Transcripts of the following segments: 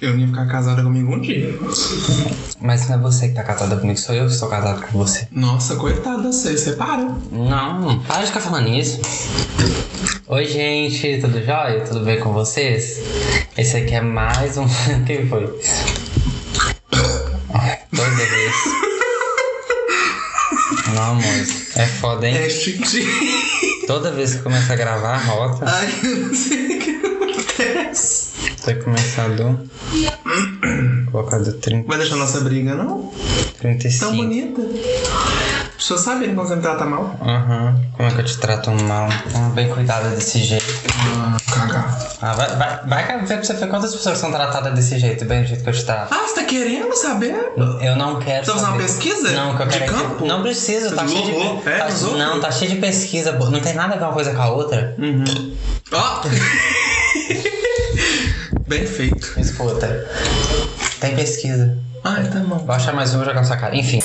Eu não ia ficar casada comigo um dia. Mas não é você que tá casada comigo, sou eu que estou casado com você. Nossa, coitada, você separa. Não, para de ficar falando isso. Oi, gente, tudo jóia? Tudo bem com vocês? Esse aqui é mais um. Quem foi? Toda vez. Não, amor, é foda, hein? É chique. Toda vez que começa a gravar, rota. Ai, eu não sei o que acontece. Vai começar do. Colocar do 30, Vai deixar nossa briga, não? 35. Tão bonita. As pessoas sabem quando você me trata mal. Aham. Como é que eu te trato mal? Bem cuidada desse jeito. Ah, cagar. Ah, vai, vai, vai ver pra você ver quantas pessoas são tratadas desse jeito, bem do jeito que eu te trato. Ah, você tá querendo saber? Eu não quero. Tá fazendo uma pesquisa? Não, que eu De quero é que- campo? Não precisa, tá Você cheio de. zoou? É, tá- não, tá cheio de pesquisa, não tem nada a ver uma coisa com a outra. Uhum. Ó! Bem feito. Escuta. Tem pesquisa. Ai, tá bom. Vou achar mais um e jogar na sua cara. Enfim.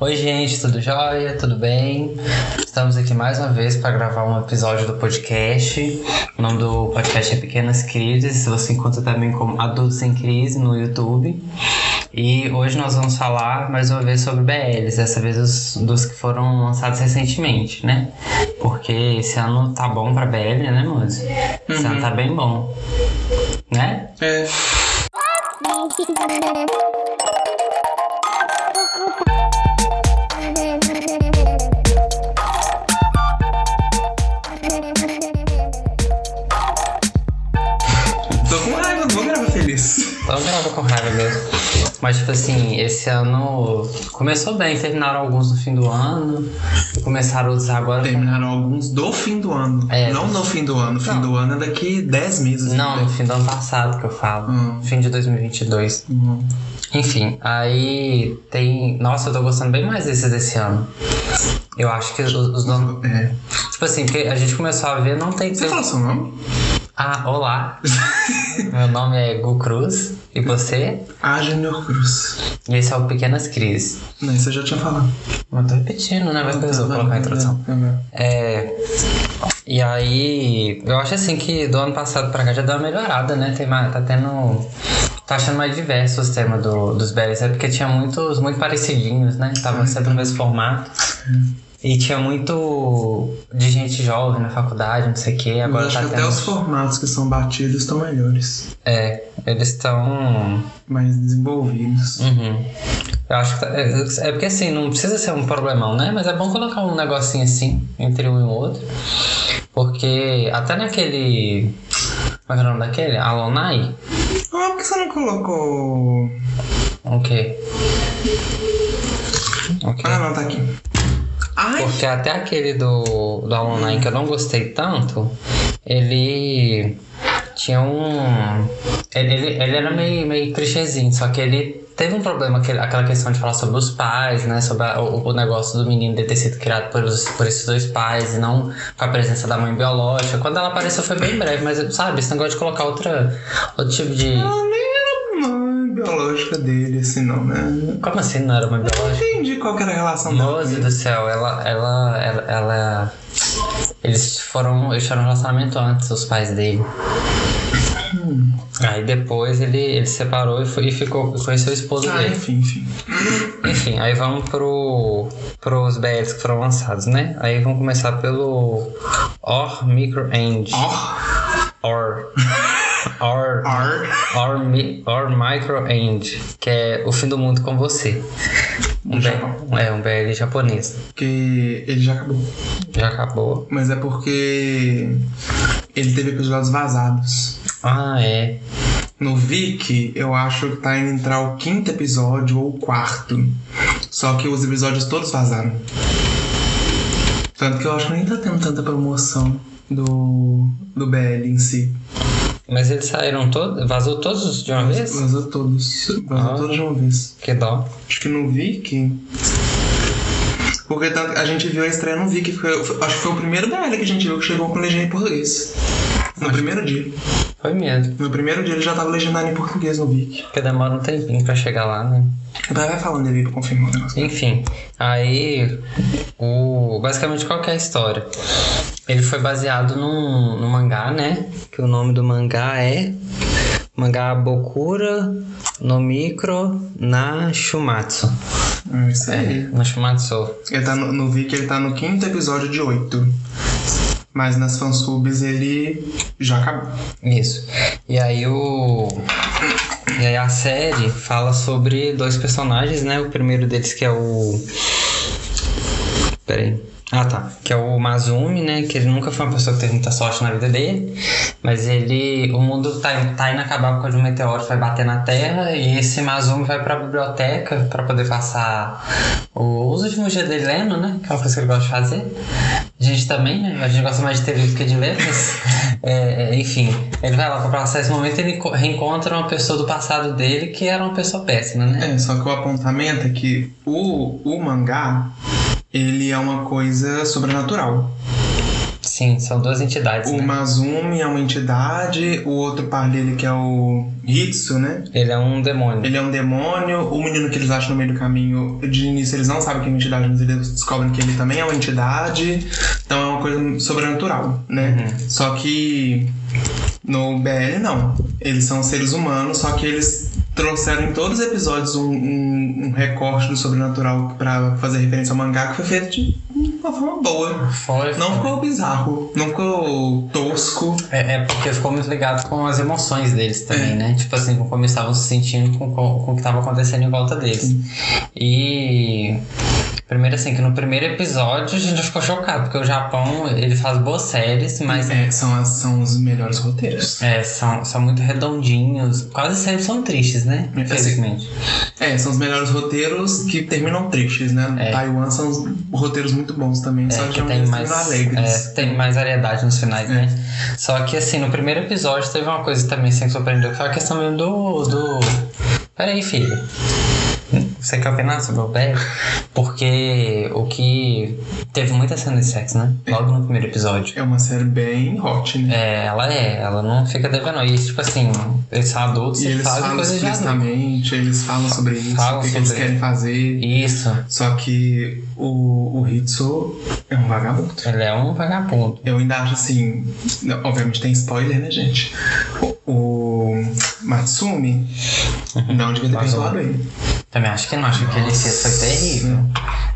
Oi, gente, tudo jóia? Tudo bem? Estamos aqui mais uma vez para gravar um episódio do podcast. O nome do podcast é Pequenas Crises. Você encontra também como Adultos em Crise no YouTube. E hoje nós vamos falar mais uma vez sobre BLs, dessa vez os, dos que foram lançados recentemente, né? Porque esse ano tá bom pra BL, né, moço? Esse ano tá bem bom. Né? É. Tô com raiva, não vou gravar feliz. Então grava com raiva mesmo. Mas, tipo assim, esse ano começou bem. Terminaram alguns no fim do ano. Começaram outros agora. Terminaram alguns do fim do ano. É. Não no fim do ano. Fim Não. do ano é daqui 10 meses. Não, no fim do ano passado que eu falo. Hum. Fim de 2022. Hum. Enfim, aí tem. Nossa, eu tô gostando bem mais desses desse ano. Eu acho que os, os donos. É. Tipo assim, porque a gente começou a ver, não tem. Você fala seu nome? Ah, olá. Meu nome é Gu Cruz. E você? A Junior Cruz. E esse é o Pequenas Crises. Não, isso eu já tinha falado. Mas tô repetindo, né? Vai que eu vou colocar a introdução. É. E aí, eu acho assim que do ano passado pra cá já deu uma melhorada, né? Tem mais, tá tendo. Tá achando mais diversos os temas do, dos BLs, é porque tinha muitos, muito parecidinhos, né? Tava sempre no mesmo formato. E tinha muito de gente jovem na faculdade, não sei o quê. Eu Agora acho tá que até tendo. os formatos que são batidos estão melhores. É, eles estão. Mais desenvolvidos. Uhum. Eu acho que tá- é, é porque assim, não precisa ser um problemão, né? Mas é bom colocar um negocinho assim entre um e o outro. Porque até naquele. Como é é o nome daquele? Alonai? Ah, por que você não colocou. O quê? O quê? Ah, não, tá aqui. Ai! Porque até aquele do, do Alonai que eu não gostei tanto, ele tinha um. Ele, ele, ele era meio, meio clichêzinho, só que ele teve um problema, aquela questão de falar sobre os pais, né? Sobre a- o, o negócio do menino de ter sido criado por, os- por esses dois pais e não com a presença da mãe biológica. Quando ela apareceu foi bem breve, mas sabe, esse negócio de colocar outra, outro tipo de. Mãe biológica dele, assim, não, né? Como assim não era mãe Eu biológica? entendi qual que era a relação dela. Moze do céu, ela, ela, ela, ela- Eles foram. Eles tiveram um relacionamento antes, os pais dele. Aí depois ele, ele se separou e, foi, e ficou, conheceu o esposo Ah, dele. enfim, enfim. Enfim, aí vamos pro, pros BLs que foram lançados, né? Aí vamos começar pelo Or Micro End. Ó, Or. Or. Or, Mi- Or Micro End. Que é o fim do mundo com você. Um, No Japão. B, é, um BL japonês. Porque ele já acabou. Já acabou. Mas é porque ele teve episódios vazados. Ah, é. No Viki, eu acho que tá indo entrar o quinto episódio ou o quarto. Só que os episódios todos vazaram. Tanto que eu acho que nem tá tendo tanta promoção do, do BL em si. Mas eles saíram todos. Vazou todos de uma vez? Vazou todos. Vazou Ah. todos de uma vez. Que dó. Acho que no Viki. Porque a gente viu a estreia no Viki. Foi, acho que foi o primeiro BL que a gente viu que chegou com legenda em português. No primeiro dia. Foi mesmo. No primeiro dia ele já tava legendado em português no Viki. Porque demora um tempinho pra chegar lá, né? Vai vai falando ali pra confirmar o negócio. Enfim, aí o basicamente qual que é a história? Ele foi baseado num, num mangá, né? Que o nome do mangá é Mangá Bokura no Micro na Shumatsu. É isso aí. Na Shumatsu. Ele tá no, no Viki, ele tá no quinto episódio de oito. Mas nas fansubs ele já acabou. Isso. E aí o. E aí a série fala sobre dois personagens, né? O primeiro deles que é o. Peraí. Ah, tá. Que é o Mazumi, né? Que ele nunca foi uma pessoa que teve muita sorte na vida dele. Mas ele. O mundo tá, tá inacabar por causa de um meteoro vai bater na Terra. E esse Mazumi vai pra biblioteca pra poder passar o, os últimos dias dele lendo, né? Que é uma coisa que ele gosta de fazer. A gente também, né? A gente gosta mais de ter livro que de ler, mas. é, é, enfim, ele vai lá pra passar esse momento e ele co- reencontra uma pessoa do passado dele que era uma pessoa péssima, né? É, só que o apontamento é que o, o mangá, ele é uma coisa sobrenatural. Sim, são duas entidades. O né? Mazumi é uma entidade, o outro par dele que é o Hitsu, né? Ele é um demônio. Ele é um demônio, o menino que eles acham no meio do caminho, de início eles não sabem que é uma entidade, mas eles descobrem que ele também é uma entidade. Então é uma coisa sobrenatural, né? Só que no BL não. Eles são seres humanos, só que eles trouxeram em todos os episódios um, um- um recorte do sobrenatural pra fazer referência ao mangá que foi feito de uma forma boa. Foi, Não ficou bizarro, não ficou tosco. É, é porque ficou muito ligado com as emoções deles também, né? Tipo assim, com como eles estavam se sentindo com, com, com o que estava acontecendo em volta deles. E. Primeiro assim, que no primeiro episódio a gente ficou chocado, porque o Japão, ele faz boas séries, mas É, são, as- são os melhores roteiros. é, são, são muito redondinhos. Quase sempre são tristes, né? É, Infelizmente. É, são os melhores roteiros que terminam tristes, né? É. Taiwan são os roteiros muito bons também, só É, que, que é tem mais, alegres. é, tem mais variedade nos finais, né? Só que assim, no primeiro episódio teve uma coisa também assim, que surpreendeu, que foi a questão mesmo do. do... Peraí, filho. Você quer opinar sobre o Bad? Porque o que. Teve muita cena de sexo, né? Logo no primeiro episódio. É uma série bem hot, né? É, ela é, ela não fica devendo. E tipo assim, eles são adultos E eles fazem falam explicitamente, eles falam sobre isso, Falam o que, que eles sobre- querem fazer. Isso, Só que o, o Hitsu é um vagabundo. ele é um vagabundo. Eu ainda acho assim. Obviamente tem spoiler, né, gente? O, o Matsumi não devia ter Uhum. Perdoado ele. Também acho que não, acho que ele foi terrível.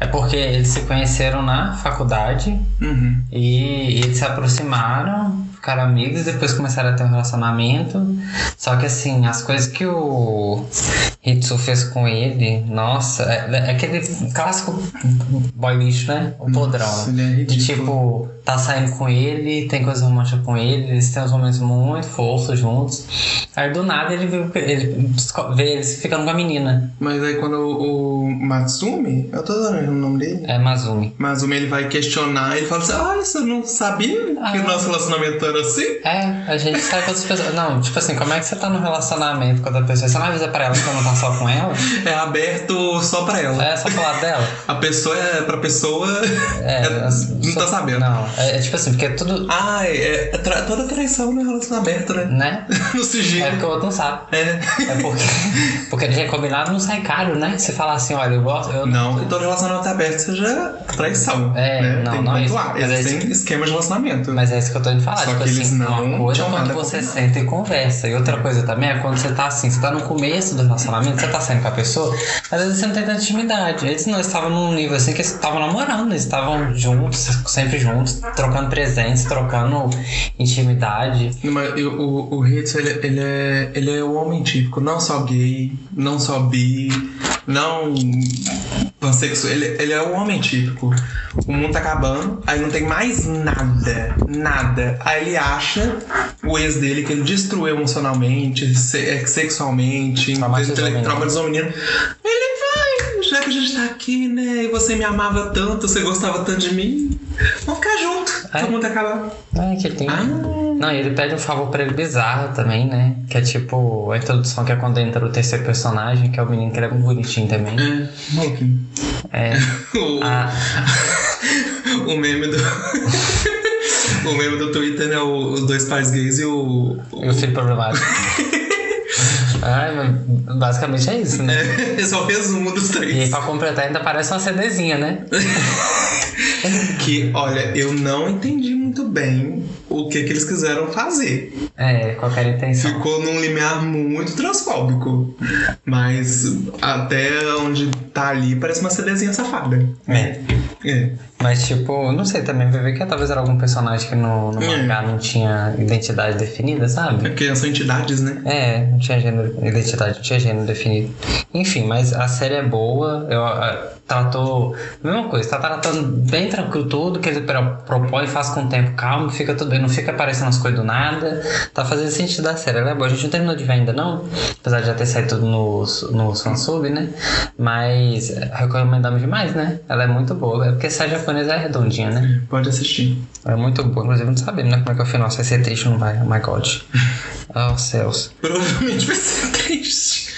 É porque eles se conheceram na faculdade Uhum. e eles se aproximaram, ficaram amigos, depois começaram a ter um relacionamento. Só que assim, as coisas que o Hitsu fez com ele, nossa, é, é aquele clássico boy lixo, né? O podrão. Nossa, é De tipo, tá saindo com ele, tem coisa romântica com ele, eles têm uns momentos muito fofos juntos. Aí do nada ele vê, ele vê eles ficando com a menina. Mas aí quando o, o Matsumi, eu tô dando o nome dele. É Mazumi. Matsumi ele vai questionar, ele fala assim: Ah, você não sabia que Ah. o nosso relacionamento era assim? É, a gente sai com outras pessoas. Não, tipo assim, como é que você tá num relacionamento com outra pessoa? Você não avisa pra ela que não tá só com ela? É aberto só pra ela. É só pro lado dela? A pessoa é pra pessoa. É, é- as- não tá sabendo. Não, é, é tipo assim, porque tudo. Ah, é, é tra- toda traição no relacionamento aberto, né? Né? no É sigilo. porque o outro não sabe. É. É porque. Porque ele já é combinado, não sai caro, né? Você fala assim, olha, eu gosto. Eu Não todo relacionamento aberto seja traição. É, né? não, Tem não é isso. Mas é Existem esquemas de relacionamento. Mas é isso que eu tô indo falar. Só tipo que eles assim, não uma coisa é quando você combinado. senta e conversa. E outra coisa também é quando você tá assim, você tá no começo do relacionamento, você tá saindo com a pessoa, às vezes você não tem tanta intimidade. Eles não estavam num nível assim que eles estavam namorando, eles estavam juntos, sempre juntos, trocando presentes, trocando intimidade. Mas eu- o, o Hitz, ele, ele, é, ele é o homem típico, não só gay, não só bi, não pansexual, ele, ele é o homem típico. O mundo tá acabando, aí não tem mais nada, nada. Aí ele acha o ex dele que ele destruiu emocionalmente, é, sexualmente, Traumatizou menino. Ele vai, já que a gente tá aqui, né, e você me amava tanto, você gostava tanto de mim, vamos ficar junto, É. todo mundo acabando. É que ele tem. Ah. Não, e ele pede um favor pra ele bizarro também, né? Que é tipo a introdução que é quando entra o terceiro personagem, que é o menino que ele é muito bonitinho também. É, maluquinho. É. O, Ah, o meme do. o meme do Twitter é o- os dois pais gays e o. e o filho problemático. Mas basicamente é isso, né? Esse é o resumo dos E aí, três. pra completar, ainda parece uma CDzinha, né? Que, olha, eu não entendi muito muito bem o que, que eles quiseram fazer. É, qualquer intenção. Ficou num limiar muito transfóbico. Mas até onde tá ali parece uma CDzinha safada. É. É. Mas, tipo, não sei também, vai ver que talvez era algum personagem que no, no É. mangá não tinha identidade definida, É sabe? porque são entidades, né? É, não tinha gênero, identidade, não tinha gênero definido. Enfim, mas a série é boa, eu, ah, tratou. Mesma coisa, tá tratando bem tranquilo tudo que ele pro- propõe, faz com o tempo calmo, fica tudo bem, não fica aparecendo as coisas do nada. Tá fazendo sentido da série, ela é boa. A gente não terminou de ver ainda, não, apesar de já ter saído tudo no, no fansub, né? Mas recomendamos demais, né? Ela é muito boa, é porque a série japonesa é redondinha, né? Pode assistir. É muito boa, inclusive não sabemos, né? Como é que é o final, se vai ser triste ou não vai. Oh my god. Oh céus. Provavelmente vai ser triste.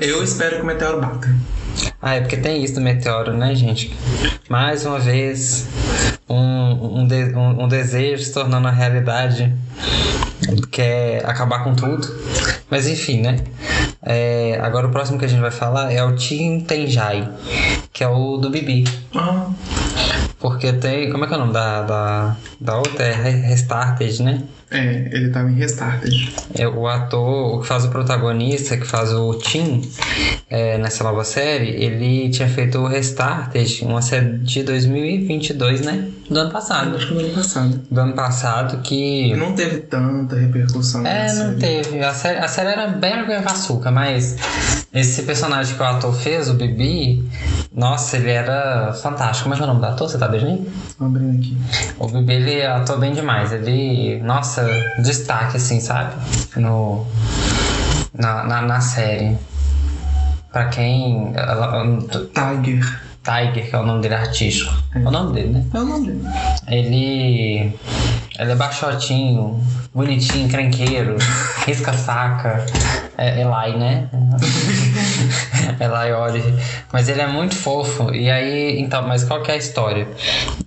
Eu espero que o meteoro bata. Ah, é porque tem isso do meteoro, né, gente? Mais uma vez, um, um, de- um- um desejo se tornando uma realidade que é acabar com tudo. Mas enfim, né? É, agora o próximo que a gente vai falar é o Team Tenjai, que é o do Bibi. Ah, Porque tem. Como é que é o nome da, da, da outra? É Re- Restarted, né? é, ele tava em Restarted. É, o ator o que faz o protagonista, que faz o Tim é, nessa nova série, ele tinha feito o Restarted, uma série de 2022, né? Do ano passado. Acho que no ano passado. Do ano passado que. Não teve tanta repercussão. É, não série. teve. A série, a série era bem água com açúcar, mas esse personagem que o ator fez, o Bibi, nossa, ele era fantástico. Como é que é o nome do ator? Você tá beijando? Tô abrindo aqui. O Bibi, ele atua bem demais. Ele, nossa, destaque, assim, sabe? No, na, na, na série. Pra quem. Tiger. Tiger, que é o nome dele artístico. É o nome dele, né? É o nome dele. Ele. Ele é baixotinho, bonitinho, cranqueiro, risca-faca. É Eli, né? Eli Ori. Mas ele é muito fofo. E aí, então, mas qual que é a história?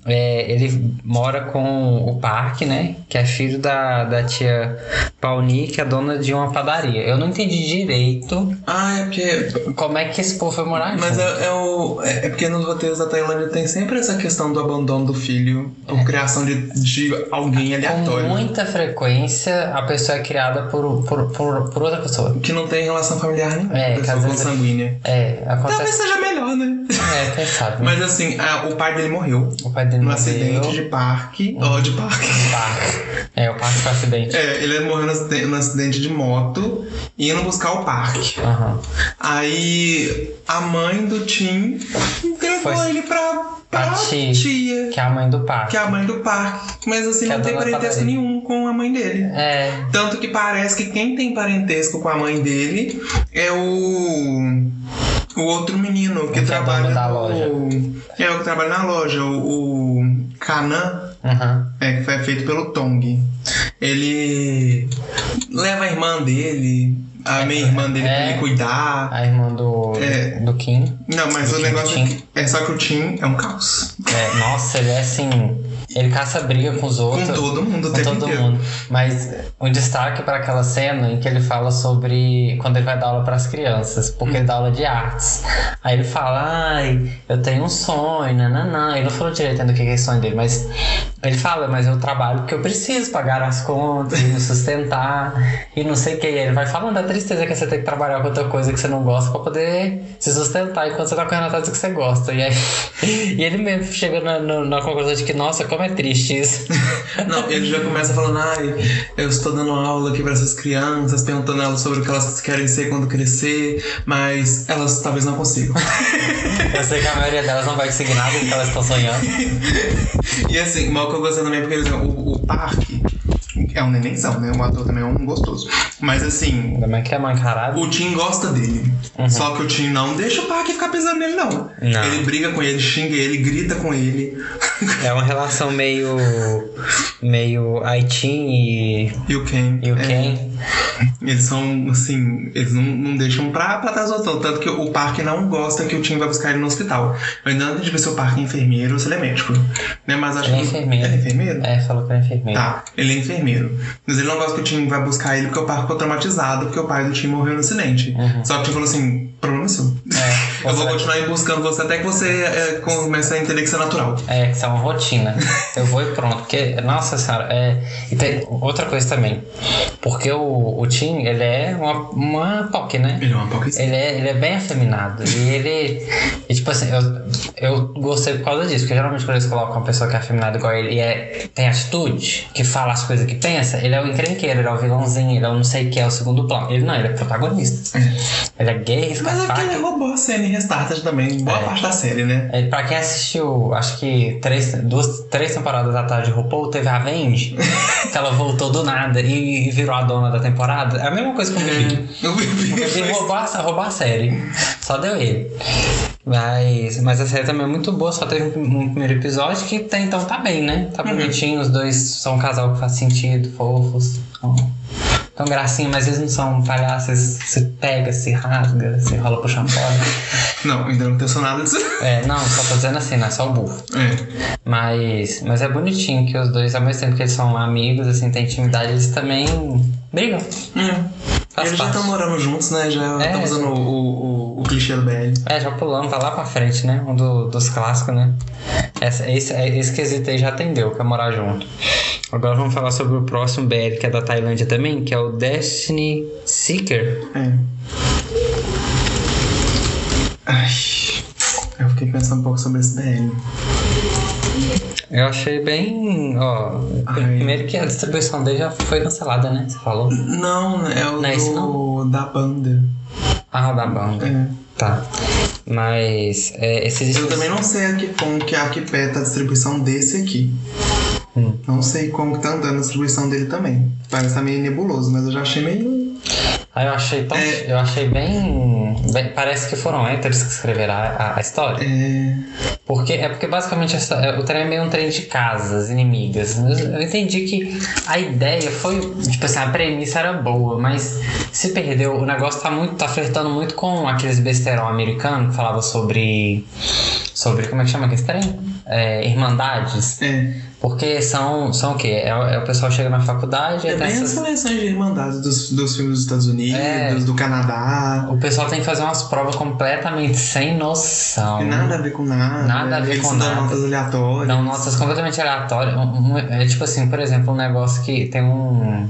É, ele mora com o Park, né? Que é filho da, da tia Pauni, que é dona de uma padaria. Eu não entendi direito Ah, é porque. como é que esse povo foi morar Mas é, é o, é é porque nos roteiros da Tailândia tem sempre essa questão do abandono do filho por criação de, de alguém Com aleatório. muita frequência, a pessoa é criada por, por, por, por outra pessoa. Que não tem relação familiar nenhuma. É, pessoa consanguínea. É, Talvez acontece. seja melhor, né? É, quem sabe. né? Mas assim, a- o pai dele morreu o pai dele no morreu. acidente de parque. Ó, de parque. Parque. É, o parque foi acidente. É, ele morreu no acidente, de moto indo buscar o parque. Aham. Aí a mãe do Tim levou Foi- ele pra, pra Pra tia. tia, Que é a mãe do parque. que é a mãe do parque. Mas assim, Que é não tem parentesco nenhum com a mãe dele. É, Tanto que parece que quem tem parentesco com a mãe dele é o. O outro menino que que é trabalha da loja. É o que trabalha na loja, o, o Kanan, aham. é, que foi feito pelo Tong. Ele leva a irmã dele, a minha irmã dele pra É. ele cuidar. A irmã do, É. do Kim. Não, mas Do o Tim, negócio é, é só que o Tim é um caos. É, nossa, ele é assim. Ele caça briga com os Com outros. todo mundo o com todo inteiro. mundo. Mas um destaque para aquela cena em que ele fala sobre quando ele vai dar aula para as crianças, porque ele dá aula de artes. Aí ele fala, ai, eu tenho um sonho, nananã. Ele não falou direito ainda o que é esse sonho dele, mas ele fala, mas eu trabalho porque eu preciso pagar as contas e me sustentar e não sei o que. E ele vai falando da tristeza que você tem que trabalhar com outra coisa que você não gosta para poder se sustentar enquanto você tá correndo atrás do que você gosta. E aí e ele mesmo chega na, na, na conclusão de que, nossa, como é triste isso. Não, ele já começa falando, ai, eu estou dando aula aqui para essas crianças, perguntando elas sobre o que elas querem ser quando crescer, mas elas talvez não consigam. Eu sei que a maioria delas não vai conseguir nada do que elas estão sonhando. e assim, mal que eu gostei também, porque o, o parque é um nenenzão, né? O ator também é um gostoso. Mas assim, Como é que é mancarado? o Tim gosta dele. Só que o Tim não deixa o parque ficar pisando nele, não. Não. Ele briga com ele, xinga ele, grita com ele. É uma relação meio. meio Aitin e. E o Ken. e o é, Ken. Eles são, assim, eles não, não deixam pra, pra trás do. Tanto que o parque não gosta que o Tim vai buscar ele no hospital. Eu ainda não entendi se o parque é enfermeiro ou se ele é médico. Né? Mas acho Ele é que. enfermeiro. Ele é enfermeiro? É, falou que era enfermeiro. Tá, ele é enfermeiro. Mas ele não gosta que o Tim vai buscar ele porque o parque ficou traumatizado porque o pai do Tim morreu no acidente. Uhum. Só que o Tim falou assim: problema seu. Eu vou continuar aí buscando você até que você é, comece a entender que isso é natural. É, que isso é uma rotina. Eu vou e pronto. Porque, nossa senhora, é. E tem outra coisa também. Porque o, o Tim, ele é uma, uma POC, né? Ele é uma POC. Ele é, ele é bem afeminado. E ele. E, tipo assim, eu, eu gostei por causa disso. Porque geralmente quando eles colocam uma pessoa que é afeminada igual ele e é, tem atitude, que fala as coisas que pensa, ele é o encrenqueiro, ele é o vilãozinho, ele é o não sei o que, é o segundo plano. Ele não, ele é protagonista. É. Ele é gay, Mas é porque ele roubou a cena em Restarted também, boa É. parte da série, né? É, pra quem assistiu, acho que três, duas, três temporadas atrás de RuPaul, teve a Vendi, que ela voltou do nada e, e virou a dona da temporada. É a mesma coisa com o Bibi. Eu vi- O Bibi roubou a, roubou a série. Só deu ele. Mas, mas a série também é muito boa, só teve um primeiro episódio que até então tá bem, né? Tá bonitinho, os dois são um casal que faz sentido, fofos. Tão, tão gracinha, mas eles não são palhaços, se pega, se rasga, se rola pro champolha. Não, ainda não aconteceu nada disso. É, não, só tô dizendo assim, não é só o burro. É. Mas, mas é bonitinho que os dois, ao mesmo tempo que eles são amigos, assim, tem intimidade, eles também brigam. Hum. Faz Eles já parte. estão morando juntos, né? Já É. estão usando o, o, o, o clichê do BL. É, já pulando, tá lá pra frente, né? Um do- dos clássicos, né? Essa, esse, esse quesito aí já atendeu, que é morar junto. Agora vamos falar sobre o próximo BL, que é da Tailândia também, que é o Destiny Seeker. É. Ai. Eu fiquei pensando um pouco sobre esse BL. Eu achei bem. Ó, Ai. primeiro que a distribuição dele já foi cancelada, né? Você falou? Não, é o Não é esse do, da banda. Ah, da banda. É. Tá. Mas é, esse Eu também não sei a que, como que arquipeta a distribuição desse aqui. Hum. Não sei como que tá andando a distribuição dele também. Parece que tá meio nebuloso, mas eu já achei meio. Ah, eu achei tão. É. Eu achei bem, bem- Parece que foram héteros que escreveram a, a- história. É. Porque, é porque basicamente essa- é, o trem é meio um trem de casas inimigas. Eu, eu entendi que a ideia foi. Tipo assim, a premissa era boa, mas se perdeu. O negócio tá muito. tá flertando muito com aqueles besterol americanos que falava sobre. Sobre. Como é que chama aquele trem? É, irmandades. É. Porque são, são o quê? É, o- é o pessoal chega na faculdade e É tem bem as essas- seleções de irmandades dos, dos filmes dos Estados Unidos, É. do Canadá. O pessoal tem que fazer umas provas completamente sem noção. Tem nada a ver com nada. Nada a ver Eles com dão nada. notas aleatórias. Dão notas completamente aleatórias. É tipo assim, por exemplo, um negócio que tem um.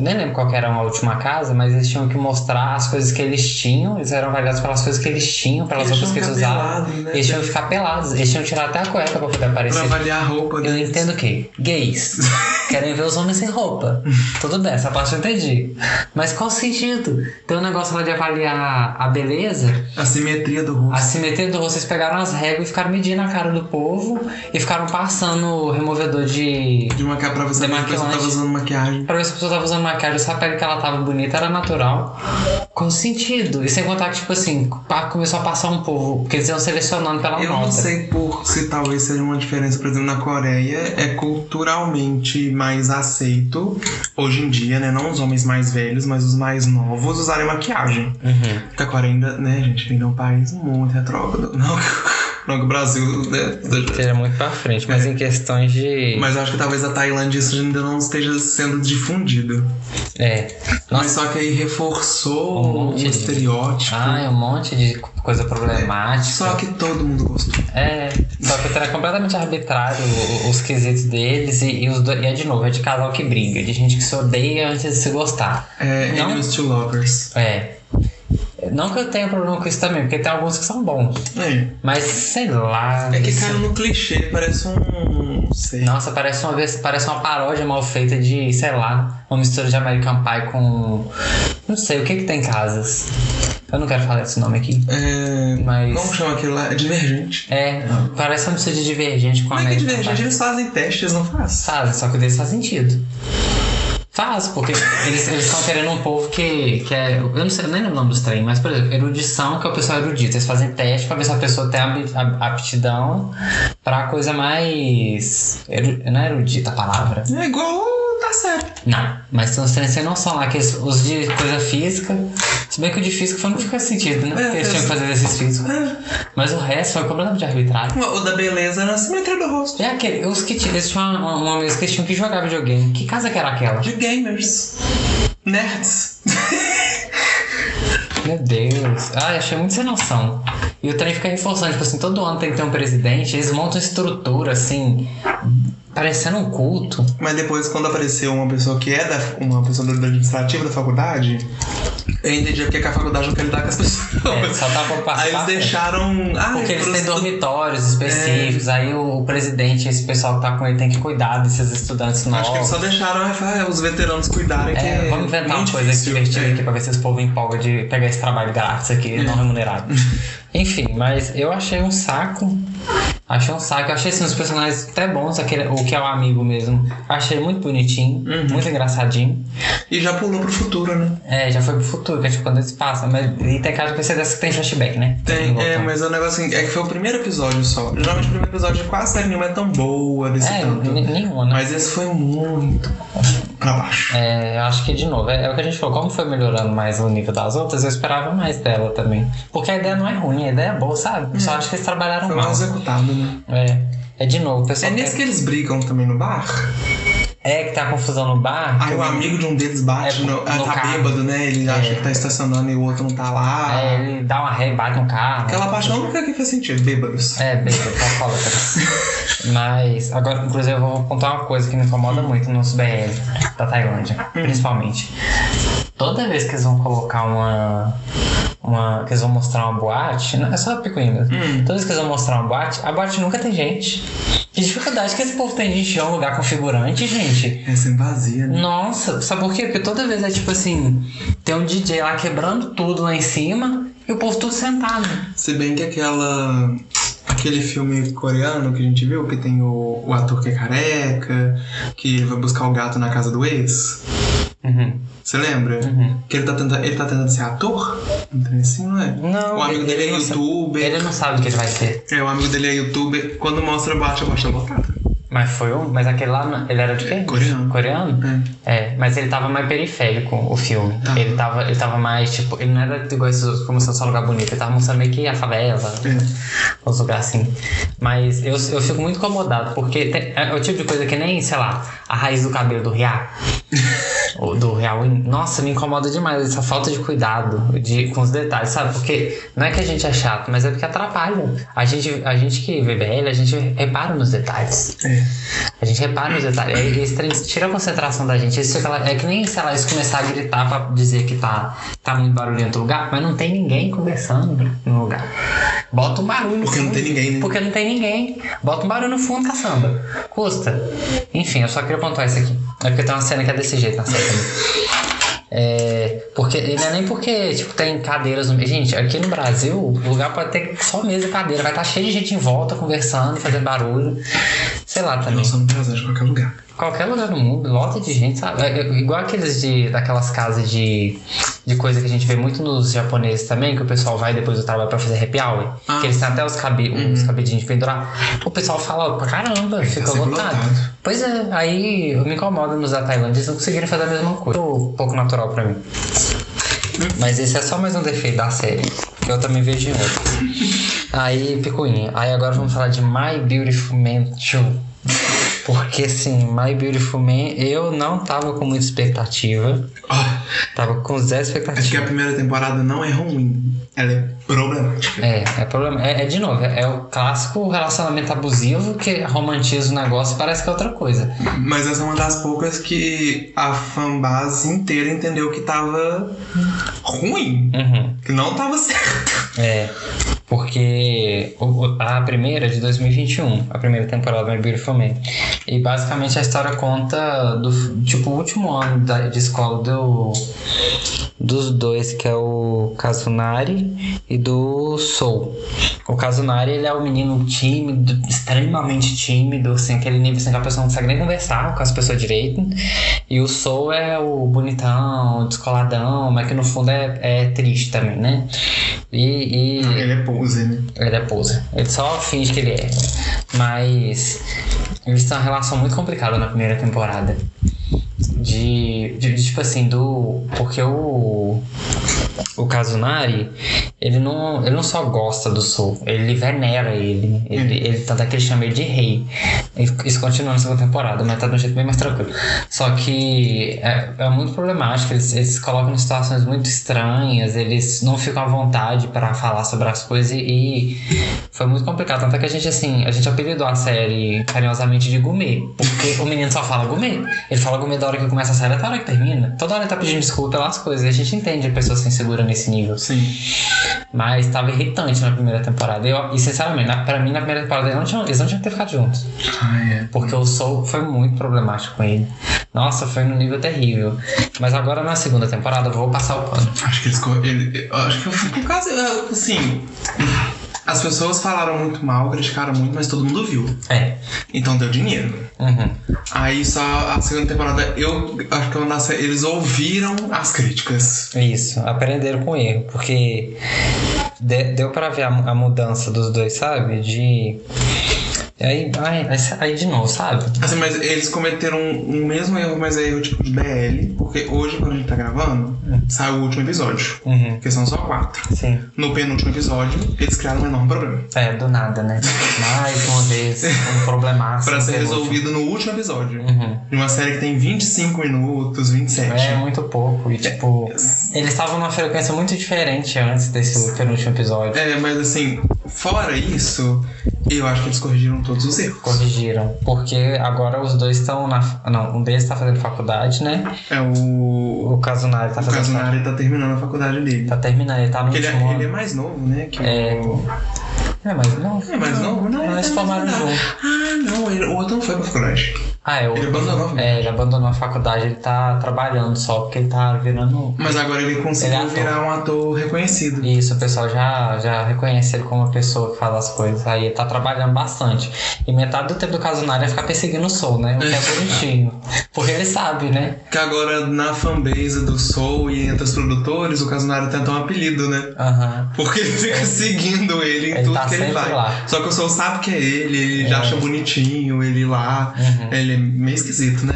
Eu nem lembro qual que era a última casa, mas eles tinham que mostrar as coisas que eles tinham. Eles eram avaliados pelas coisas que eles tinham, pelas Eles roupas que eles usavam. pelados, né? Eles tinham que ficar pelados. Eles tinham que tirar até a cueca pra poder Pra aparecer. avaliar a roupa Eu deles. entendo o quê? Gays. Querem ver os homens sem roupa. Tudo bem, essa parte eu entendi. Mas qual o sentido? Tem um negócio lá de avaliar a beleza. A simetria do rosto. A simetria do rosto, vocês pegaram as réguas e ficaram medindo a cara do povo e ficaram passando o removedor de. De uma pra ver se a pessoa tava usando maquiagem. Pra ver se a pessoa tava usando maquiagem, só pega que ela tava bonita, era natural. Com sentido. E sem contar que, tipo assim, começou a passar um povo, porque eles iam selecionando pela Eu nota. não sei por se talvez seja uma diferença, por exemplo, na Coreia é culturalmente mais aceito hoje em dia, né? Não os homens mais velhos, mas os mais novos usarem maquiagem. Uhum. Porque a Coreia ainda, né, gente, ainda é um país muito retrógrado. Não, não que o Brasil, né? seja- Seja muito pra frente, mas em questões de. Mas eu acho que talvez a Tailândia isso ainda não esteja sendo difundido. É. Mas Nossa. só que aí reforçou Um um, de- estereótipo. Ah, é um monte de coisa problemática. Só que todo mundo gostou. É, só que era completamente arbitrário os quesitos deles e, e os do- e é de novo, é de casal que briga, de gente que se odeia antes de se gostar. É Não. Enemies to Lovers. É. Não que eu tenha problema com isso também, porque tem alguns que são bons. É. Mas sei lá. É que isso- caiu no clichê, parece um. Não sei. Nossa, parece uma vez, parece uma paródia mal feita de, sei lá, uma mistura de American Pie com. Não sei, o que que tem em casas? Eu não quero falar esse nome aqui. É. Mas. Como chama aquilo lá? É divergente. É, parece uma mistura de divergente com Como é que é American divergente? Pie. Eles fazem testes, não faz? Fazem, só que o deles faz sentido. Faz, porque eles estão querendo um povo que, que é. Eu não sei, nem lembro o nome dos trem, mas, por exemplo, erudição, que é o pessoal erudito. Eles fazem teste pra ver se a pessoa tem a- aptidão pra coisa mais. eru- Não é erudita a palavra. É igual tá certo. Não, mas tem uns treinos sem noção lá, que eles, os de coisa física. Se bem que o de física foi não faz sentido, né? É, Porque eles tinham que fazer exercício físico. Mas o resto foi completamente arbitrário. O da beleza era a simetria do rosto. É aquele, os que tinham, eles tinham uma, uma mesa que eles tinham que jogar videogame. Que casa que era aquela? De gamers. Nerds. Meu Deus. Ai, achei muito sem noção. E o trem fica reforçando, tipo assim, todo ano tem que ter um presidente, eles montam estrutura, assim, parecendo um culto. Mas depois, quando apareceu uma pessoa que é da, uma pessoa da administrativa da faculdade, eu entendi porque que a faculdade não quer lidar com as pessoas. É, só dá pra passar. Aí eles deixaram. Ah, Porque eles têm dormitórios específicos, aí o, o presidente, esse pessoal que tá com ele, tem que cuidar desses estudantes novos. Acho que eles só deixaram ah, os veteranos cuidarem. É, é vamos inventar uma coisa difícil. divertida É. aqui pra ver se esse povo empolga de pegar esse trabalho grátis aqui, não remunerado. Enfim, mas eu achei um saco. Achei um saco. Eu achei assim, os personagens até bons, aquele, o que é o amigo mesmo. Achei muito bonitinho, Uhum. muito engraçadinho. E já pulou pro futuro, né? É, já foi pro futuro, que é tipo quando eles passam. Mas, e tem cara que ser dessa que tem flashback, né? Tem, é, mas o negócio assim, é que foi o primeiro episódio só. Geralmente o primeiro episódio quase série nenhuma é tão boa desse É, tanto. nenhuma, né? Mas esse foi muito pra baixo. É, eu acho que de novo, é, é o que a gente falou, como foi melhorando mais o nível das outras, eu esperava mais dela também. Porque a ideia não é ruim, a ideia é boa, sabe? Eu só acho que eles trabalharam Foi mal mal. executado, né? É. É de novo, o É pessoal nesse quer- que eles brigam também no bar? É que tá confusão no bar. Aí o amigo de um deles bate, É, no, ah, no tá carro. bêbado, né? Ele acha É. que tá estacionando e o outro não tá lá. É, ele dá uma ré, bate no carro. Aquela parte única que faz sentido, bêbados. É, bêbado, tá falando. Mas, agora, inclusive, eu vou contar uma coisa que me incomoda muito nos BL da Tailândia, principalmente. Toda vez que eles vão colocar uma. Uma, que eles vão mostrar uma boate, não, é só picuinha mesmo. Hum. Toda vez que eles vão mostrar uma boate, a boate nunca tem gente. Que dificuldade que esse povo tem de encher um lugar com figurante, gente. É sempre vazia, né? Nossa, sabe por quê? Porque toda vez é tipo assim: tem um DJ lá quebrando tudo lá em cima e o povo tudo sentado. Se bem que aquela. Aquele filme coreano que a gente viu, que tem o, o ator que é careca, que vai buscar o gato na casa do ex. Uhum, Você lembra? uhum. Que ele tá, tentando, ele tá tentando ser ator? Trem assim, não é? Não, O amigo ele- dele é ele sa- youtuber. Ele não sabe o que ele vai ser. É, o amigo dele é youtuber. Quando mostra baixo, a baixa é lotada. Mas foi um. Mas aquele lá, ele era de quê? Coreano. Coreano? É. É, mas ele tava mais periférico, o filme. Ele, tava, ele tava mais, tipo, ele não era igual esses outros, como só um lugar bonito. Ele tava mostrando meio que a favela, É. uns lugares assim. Mas eu, eu fico muito incomodado, porque tem- é o tipo de coisa que nem, sei lá, a raiz do cabelo do Riá. ou do Real. Nossa, me incomoda demais essa falta de cuidado de, com os detalhes, sabe? Porque não é que a gente é chato, mas é porque atrapalha. A gente, a gente que vê BL, a gente repara nos detalhes. É. A gente repara nos detalhes. Aí esse trem tira a concentração da gente. Isso, é que nem, sei lá, eles começar a gritar pra dizer que tá, tá muito barulhento o lugar, mas não tem ninguém conversando no lugar. Bota um barulho no Porque não fundo. tem ninguém, né? Porque não tem ninguém. Bota um barulho no fundo, caçamba. Custa. Enfim, eu só queria pontuar isso aqui. É porque tem uma cena que é desse jeito na série também. É, porque, não é nem porque, tipo, tem cadeiras no meio. Gente, aqui no Brasil, o lugar pode ter só mesa e cadeira. Vai estar cheio de gente em volta, conversando, fazendo barulho. Sei lá também. Nossa, no Brasil, de qualquer lugar. Qualquer lugar do mundo, lota de gente, sabe? É, é igual aqueles de, daquelas casas de, de coisa que a gente vê muito nos japoneses também, que o pessoal vai depois do trabalho pra fazer happy hour. Ah, que eles têm até os, cabe, Uhum. os cabedinhos de pendurar. O pessoal fala pra caramba, fica lotado. lotado. Pois é, aí me incomoda nos da Tailândia, eles não conseguirem fazer a mesma coisa. Um pouco natural pra mim. Mas esse é só mais um defeito da série, que eu também vejo em outros. Aí, picuinha. Aí agora vamos falar de My Beautiful Man 2. Porque assim, My Beautiful Man, eu não tava com muita expectativa. Ah, Tava com zero acho que a expectativa. primeira temporada não é ruim. Ela é problemática. É, é problema. É, é de novo, é, é o clássico relacionamento abusivo que romantiza o negócio e parece que é outra coisa. Mas essa é uma das poucas que a fanbase inteira entendeu que tava ruim. Uhum. Que não tava certo. É, porque a primeira é de 2021, a primeira temporada do My Beautiful Man. E basicamente a história conta do tipo último ano da, de escola do dos dois, que é o Kazunari e do Soul. O Kazunari, ele é um menino tímido, extremamente tímido, assim, aquele nível assim, que a pessoa não consegue nem conversar com as pessoas direito. E o Soul é o bonitão, descoladão, mas que no fundo é, é triste também, né? E, e Ele é pose, né? ele é poser. Ele só finge que ele é. Mas eles têm uma relação muito complicada na primeira temporada. De, de, de, tipo assim, do. Porque o. o Kazunari, ele não, ele não só gosta do Soul, ele venera ele. Ele, é que ele chama ele de rei. Isso continua na segunda temporada, mas tá de um jeito bem mais tranquilo. Só que é, é muito problemático, eles, eles se colocam em situações muito estranhas, eles não ficam à vontade para falar sobre as coisas e, foi muito complicado. Tanto é que a gente, assim, a gente apelidou a série carinhosamente de Gumê, porque o menino só fala Gumê. Ele fala Gumê da hora que começa a série até a hora que termina. Toda hora ele tá pedindo desculpa pelas coisas, e a gente entende a pessoa se insegura nesse nível. Sim. Mas tava irritante na primeira temporada. Eu, e sinceramente, na, pra mim, na primeira temporada eles não tinham, eles não tinham que ter ficado juntos. Ah, é. Porque o Soul foi muito problemático com ele. Nossa, foi num nível terrível. Mas agora na segunda temporada eu vou passar o pano. Acho que eles. Ele, acho que eu fui por causa. Assim. As pessoas falaram muito mal, criticaram muito, mas todo mundo viu. É. Então deu dinheiro. Uhum. Aí só a segunda temporada, eu acho que uma das, eles ouviram as críticas. Isso, aprenderam com erro, porque de- deu pra ver a, a mudança dos dois, sabe? De. Aí, aí, aí, aí de novo, sabe? Assim, mas eles cometeram um mesmo erro, mas é erro tipo de BL, porque hoje, quando a gente tá gravando, saiu o último episódio. Uhum. Porque são só quatro. Sim. No penúltimo episódio, eles criaram um enorme problema. É, do nada, né? Mais uma vez, um problemaço. Pra ser resolvido no último episódio. Uhum. De uma série que tem 25 minutos, 27. É, muito pouco. E, tipo, eles estavam numa frequência muito diferente antes desse penúltimo episódio. É, mas assim, fora isso, eu acho que eles corrigiram todos os erros. Corrigiram. Porque agora os dois estão na. Não, um deles tá fazendo faculdade, né? É o. O Kazunari tá O fazendo. Kazunari tá terminando a faculdade dele. Tá terminando, ele tá no Porque ele último é, ano. ele é mais novo, né? Que É. o... É, mas não. É mais novo? Não, Eles ele é formaram mais novo. junto. Ah, não, ele- o outro não foi pra faculdade. Ah, é o. Ele abandonou. É, ele abandonou a faculdade, ele tá trabalhando só porque ele tá virando. Mas agora ele conseguiu Ele é virar um ator reconhecido. Isso, o pessoal já, já reconhece ele como uma pessoa que fala as coisas. Aí ele tá trabalhando bastante. E metade do tempo do Kazunari é ficar perseguindo o Soul, né? O que é bonitinho. Porque ele sabe, né? Que agora na fanbase do Soul e entre os produtores, o Kazunari tem até um apelido, né? Aham. Porque ele fica seguindo ele em Ele tudo tá ele vai. lá. Só que o Soul sabe que é ele, ele já É. acha bonitinho, ele lá. Uhum. Ele é meio esquisito, né?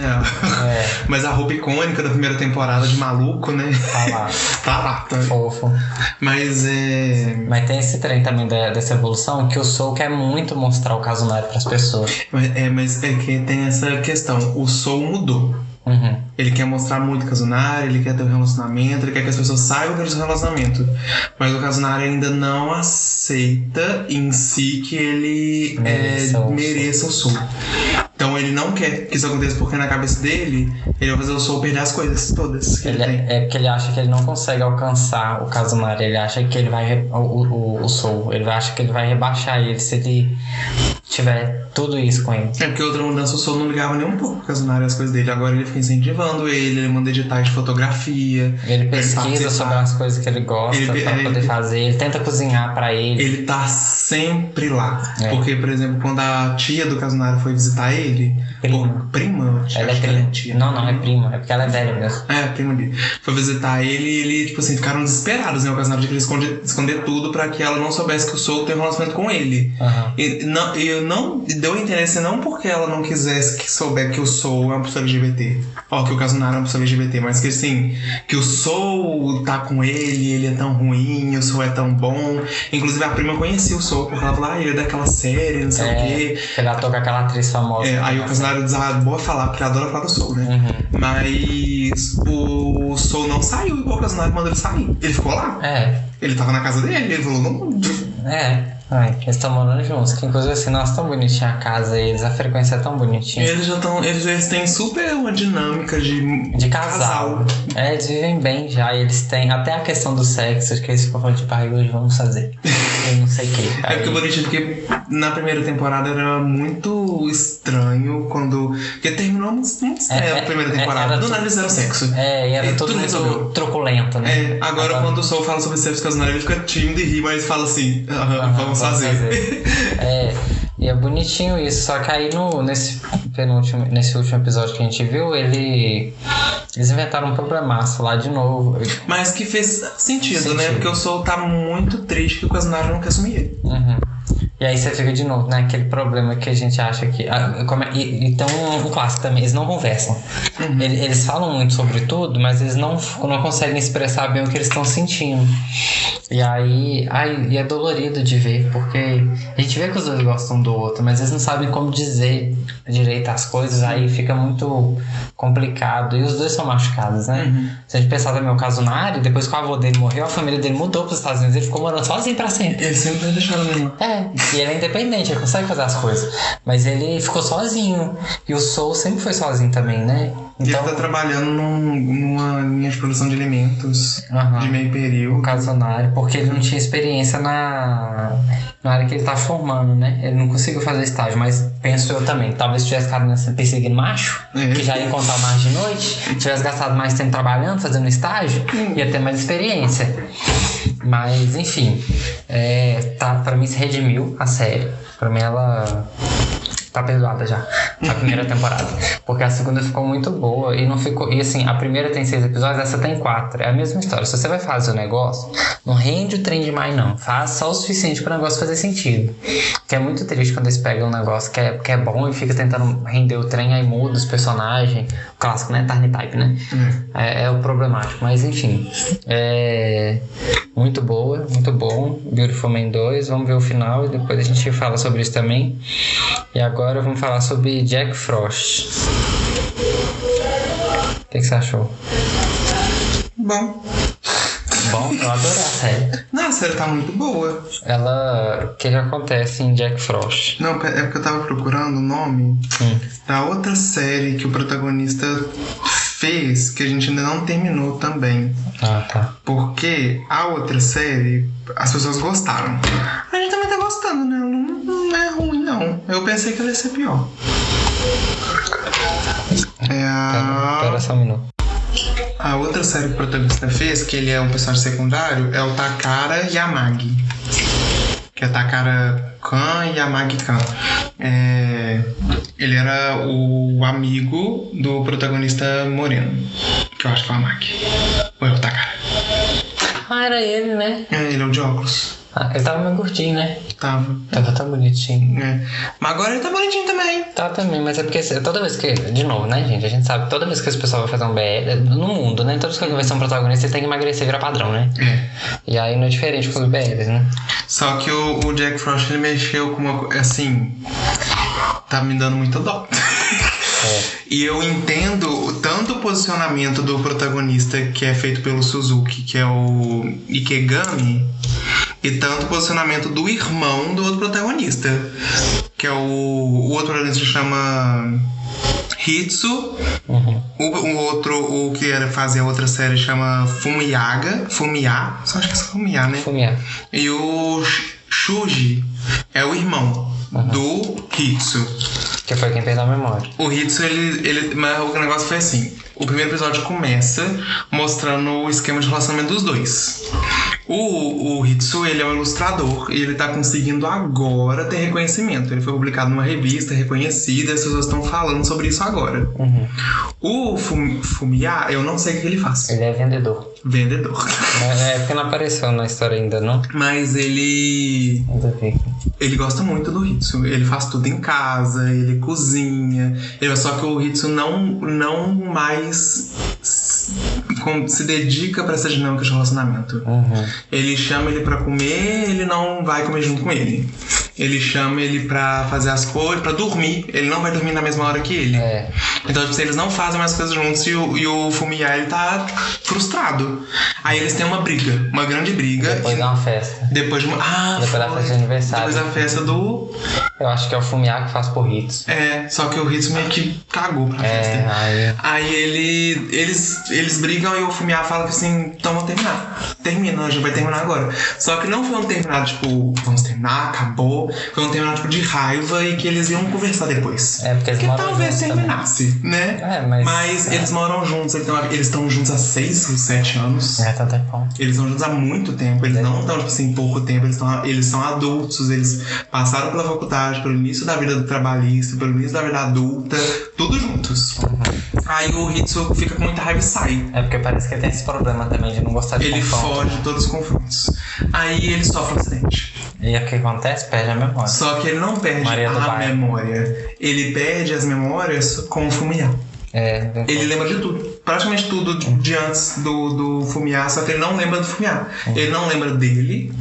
É, Mas a roupa icônica da primeira temporada de maluco, né? tá lá. tá lá. Tá. Fofo. Mas é. Mas tem esse trem também da- dessa evolução que o Soul quer muito mostrar o Kazunari pras pessoas. Mas é, mas é que tem essa questão. O Soul mudou. Ele quer mostrar muito o Kazunari, ele quer ter um relacionamento, ele quer que as pessoas saibam desse relacionamento. Mas o Kazunari ainda não aceita em si que ele Mereça é, o mereça o Soul. Então ele não quer que isso aconteça porque na cabeça dele ele vai fazer o Soul perder as coisas todas que ele, Ele, tem. é porque ele acha que ele não consegue alcançar o Kazunari. Ele acha que ele vai. O, o, o Soul. Ele acha que ele vai rebaixar ele se ele tiver tudo isso com ele. É porque outra mudança o Soul não ligava nem um pouco pro Kazunari e as coisas dele. Agora ele fica incentivando ele, ele manda editais de fotografia. Ele pesquisa participa. sobre as coisas que ele gosta Ele- pra ele- poder fazer. Ele tenta cozinhar pra ele. Ele tá sempre lá. É. Porque, por exemplo, quando a tia do Kazunari foi visitar ele. Prima. Pô, prima? Acho Ela é que prima. tia. Não, não, é prima. É porque ela é velha mesmo. É, prima dele. Foi visitar ele e ele, tipo assim, ficaram desesperados, né? O Kazunari queria esconder, esconder tudo pra que ela não soubesse que o Soul tem um relacionamento com ele. Aham. E não, eu não deu assim, não porque ela não quisesse que souber que o Soul é uma pessoa LGBT, ó, que o Kazunari é uma pessoa LGBT, mas que assim, que o Soul tá com ele, ele é tão ruim, o Soul é tão bom. Inclusive a prima conhecia o Soul, porque ela falou, ah, ele é daquela série, não sei o É, quê. ele ator com aquela atriz famosa. É, aí o Kazunari desabou a falar, porque ele adora falar do Soul, né? Uhum. Mas o Soul não saiu igual o Kazunari mandou ele sair. Ele ficou lá. É, Ele tava na casa dele, ele falou, não. é. Ai, eles estão morando juntos. Que inclusive assim, nossa, tão bonitinha a casa eles, a frequência é tão bonitinha. Eles já estão. Eles, eles têm super uma dinâmica de, De casal. É, eles vivem bem já. E eles têm até a questão do sexo, que eles ficam falando, tipo, ai, hoje vamos fazer. Eu não sei o que. É porque bonitinho, porque na primeira temporada era muito estranho quando. Porque terminou muito muito estranho É, a primeira é, temporada. Do nada eles fizeram sexo. É, e era É, tudo tudo muito truculento, né? É, agora quando o Soul fala sobre sexo casual, ele fica tímido e ri, mas fala assim: "Aham, Aham, vamos, fazer. É, e é bonitinho isso. Só que aí no, nesse penúltimo, nesse último episódio que a gente viu, ele. Eles inventaram um problemaço lá de novo. Mas que fez sentido, né? Sentido. Porque o Soul tá muito triste que o Kazunari não quer assumir ele. Uhum. E aí você fica de novo naquele problema que a gente acha que. ah, como é- e, e um, um clássico também, eles não conversam. Ele- Eles, falam muito sobre tudo, mas eles não, não conseguem expressar bem o que eles estão sentindo. E aí, ai, e é dolorido de ver, porque a gente vê que os dois gostam do outro, mas eles não sabem como dizer direito as coisas, aí fica muito complicado. E os dois são machucados, né? Se a gente pensar também o caso Nari, depois que o avô dele morreu, a família dele mudou para os Estados Unidos, ele ficou morando sozinho pra sempre. Eles sempre deixaram mesmo. É, e ele é independente, ele consegue fazer as coisas. Mas ele ficou sozinho. E o Soul sempre foi sozinho também, né? E Então, ele tá trabalhando num- numa linha de produção de alimentos de meio período. no caso do Nari, porque ele não tinha experiência na, na área que ele tá formando, né? Ele não conseguiu fazer estágio, mas penso eu também. Talvez tivesse ficado nessa perseguindo macho, É. que já ia contar mais de noite, tivesse gastado mais tempo trabalhando, fazendo estágio, ia ter mais experiência. Mas, enfim, é, tá, pra mim se redimiu a série. Pra mim ela tá perdoada já. A primeira temporada. Porque a segunda ficou muito boa e não ficou. E assim, a primeira tem seis episódios, essa tem quatro. É a mesma história. Se você vai fazer o negócio, não rende o trem demais, não. Faz só o suficiente para o negócio fazer sentido. Que é muito triste quando eles pegam um negócio que é, que é bom e fica tentando render o trem, aí muda os personagens. O clássico, né? Tarny Type, né? É, é o problemático. Mas enfim. É. Muito boa, muito bom. Beautiful Man 2. Vamos ver o final e depois a gente fala sobre isso também. E agora vamos falar sobre Jack Frost. O que, que você achou? Bom. Bom, eu adorei a série. Não, a série tá muito boa. Ela. O que, que acontece em Jack Frost? Não, é porque eu tava procurando o nome Hum. da outra série que o protagonista fez, que a gente ainda não terminou também. Ah, tá. Porque a outra série, as pessoas gostaram. A gente também tá gostando, né? Não, não é ruim, não. Eu pensei que ela ia ser pior. É Pera, pera a, só um minuto. a outra série que o protagonista fez, que ele é um personagem secundário, é o Takara Yamagi. Que é Takara Kan e Yamagi Kan. É, ele era o amigo do protagonista moreno. Que eu acho que é o Yamagi. Ou é o Takara? Ah, era ele, né? É, ele é o de óculos. Ah, ele tava meio gordinho, né? Tava. Tava tão bonitinho. É. Mas agora ele tá bonitinho também. Tá também, mas é porque assim, toda vez que. De novo, né, gente? A gente sabe, toda vez que esse pessoal vai fazer um BL. No mundo, né? Toda vez que alguém vai ser um protagonista, ele tem que emagrecer e virar padrão, né? É. E aí não é diferente com os BLs, né? Só que o, o Jack Frost ele mexeu com uma. co- Assim. Tá me dando muita dó. E eu entendo tanto o posicionamento do protagonista que é feito pelo Suzuki, que é o Ikegami, e tanto o posicionamento do irmão do outro protagonista, que é o, o outro protagonista se chama Hitsu, Uhum. o, o outro, o que era fazer a outra série chama Fumiyaga, Fumiya, só acho que é só Fumiya, né? Fumiar. E o Sh- Shuji é o irmão do Hitsu. Que foi quem perdeu a memória. O Hitsu, ele, ele. Mas o negócio foi assim: o primeiro episódio começa mostrando o esquema de relacionamento dos dois. O, o Hitsu, ele é um ilustrador e ele tá conseguindo agora ter reconhecimento. Ele foi publicado numa revista reconhecida e as pessoas estão falando sobre isso agora. Uhum. O Fum, Fumiya, eu não sei o que ele faz. Ele é vendedor. Vendedor. É, é porque não apareceu na história ainda, não? Mas ele. Ele gosta muito do Hitsu. Ele faz tudo em casa, ele cozinha. Ele, só que o Hitsu não, não mais se dedica pra essa dinâmica de relacionamento. Uhum. Ele chama ele pra comer, ele não vai comer junto com ele. Ele chama ele pra fazer as coisas, pra dormir. Ele não vai dormir na mesma hora que ele. É. Então, tipo, eles não fazem mais coisas juntos e o, e o Fumiya, ele tá frustrado. Aí eles têm uma briga, uma grande briga. Depois e- dá uma festa. depois de uma. Ah, Depois da festa de aniversário. Depois da festa do. Eu acho que é o Fumiar que faz por hits. É, só que o Hitsu meio que cagou pra É, festa. aí. Aí ele. Eles, eles brigam e o Fumiya fala que assim, então vamos terminar. Termina, a gente vai terminar agora. Só que não foi um terminar, tipo, vamos terminar, acabou. Foi um terminar, tipo, de raiva e que eles iam conversar depois. É, porque eles que moram talvez juntos também. terminasse, né? É, mas- é. eles moram juntos, eles estão eles estão juntos há seis ou sete anos. É, tá tempão. Eles estão juntos há muito tempo, eles não estão, tipo assim, pouco tempo, eles, estão, eles são adultos, eles passaram pela faculdade, pelo início da vida do trabalhista, pelo início da vida adulta, tudo juntos. Aí o Hitsu fica com muita raiva e sai. É porque parece que ele tem esse problema também de não gostar de Ele confronto. foge de todos os confrontos. Aí ele sofre um acidente. E o que acontece? Perde a memória. Só que ele não perde Maria a memória. Ele perde as memórias com o Fumiar. É, Ele lembra de tudo. Praticamente tudo de antes do, do Fumiar, só que ele não lembra do Fumiar. Ele não lembra dele,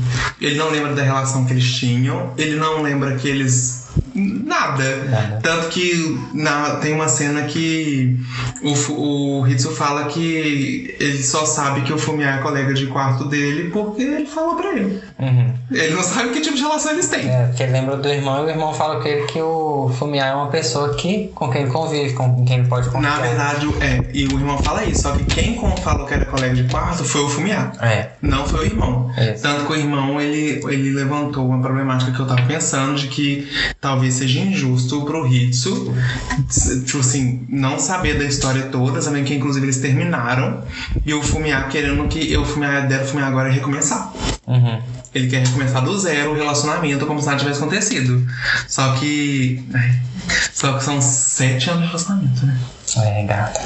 ele não lembra da relação que eles tinham, ele não lembra que eles. Nada. Nada. Tanto que na, tem uma cena que o, o Hitsu fala que ele só sabe que o Fumiar é colega de quarto dele porque ele falou pra ele. Uhum. Ele não sabe que tipo de relação eles têm. É, porque ele lembra do irmão e o irmão fala ele que o Fumiar é uma pessoa que, com quem ele convive, com quem ele pode confiar. Na verdade, é, e o irmão fala isso, só que quem falou que era colega de quarto foi o Fumiar. É. Não foi o irmão. Isso. Tanto que o irmão, ele, ele levantou uma problemática que eu tava pensando de que talvez seja injusto pro Hitsu, tipo assim, não saber da história toda, sabendo que inclusive eles terminaram, e o Fumiar querendo que o Fumiar, do Fumiar agora recomeçar. Uhum. Ele quer recomeçar do zero o relacionamento como se nada tivesse acontecido. Só que. ai, Só que são sete anos de relacionamento, né? É, gata.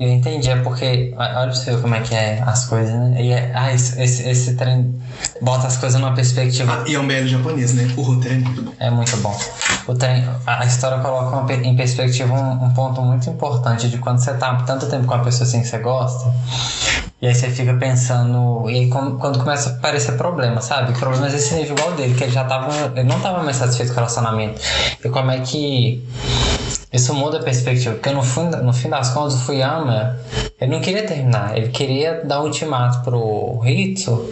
Eu entendi, é porque. Olha pra você ver como é que é as coisas, né? E é, ah, esse, esse, esse trem bota as coisas numa perspectiva. Ah, e é um BL japonês, né? O roteiro é muito bom. É muito bom. O trem, a história coloca uma em perspectiva um, um ponto muito importante de quando você tá tanto tempo com uma pessoa assim que você gosta. E aí você fica pensando. E aí quando começa a aparecer problema, sabe? Problemas desse nível igual dele, que ele já tava. Ele não tava mais satisfeito com o relacionamento. E como é que. Isso muda a perspectiva, porque no fim, no fim das contas o Fuyama, ele não queria terminar, ele queria dar ultimato pro Hitsu,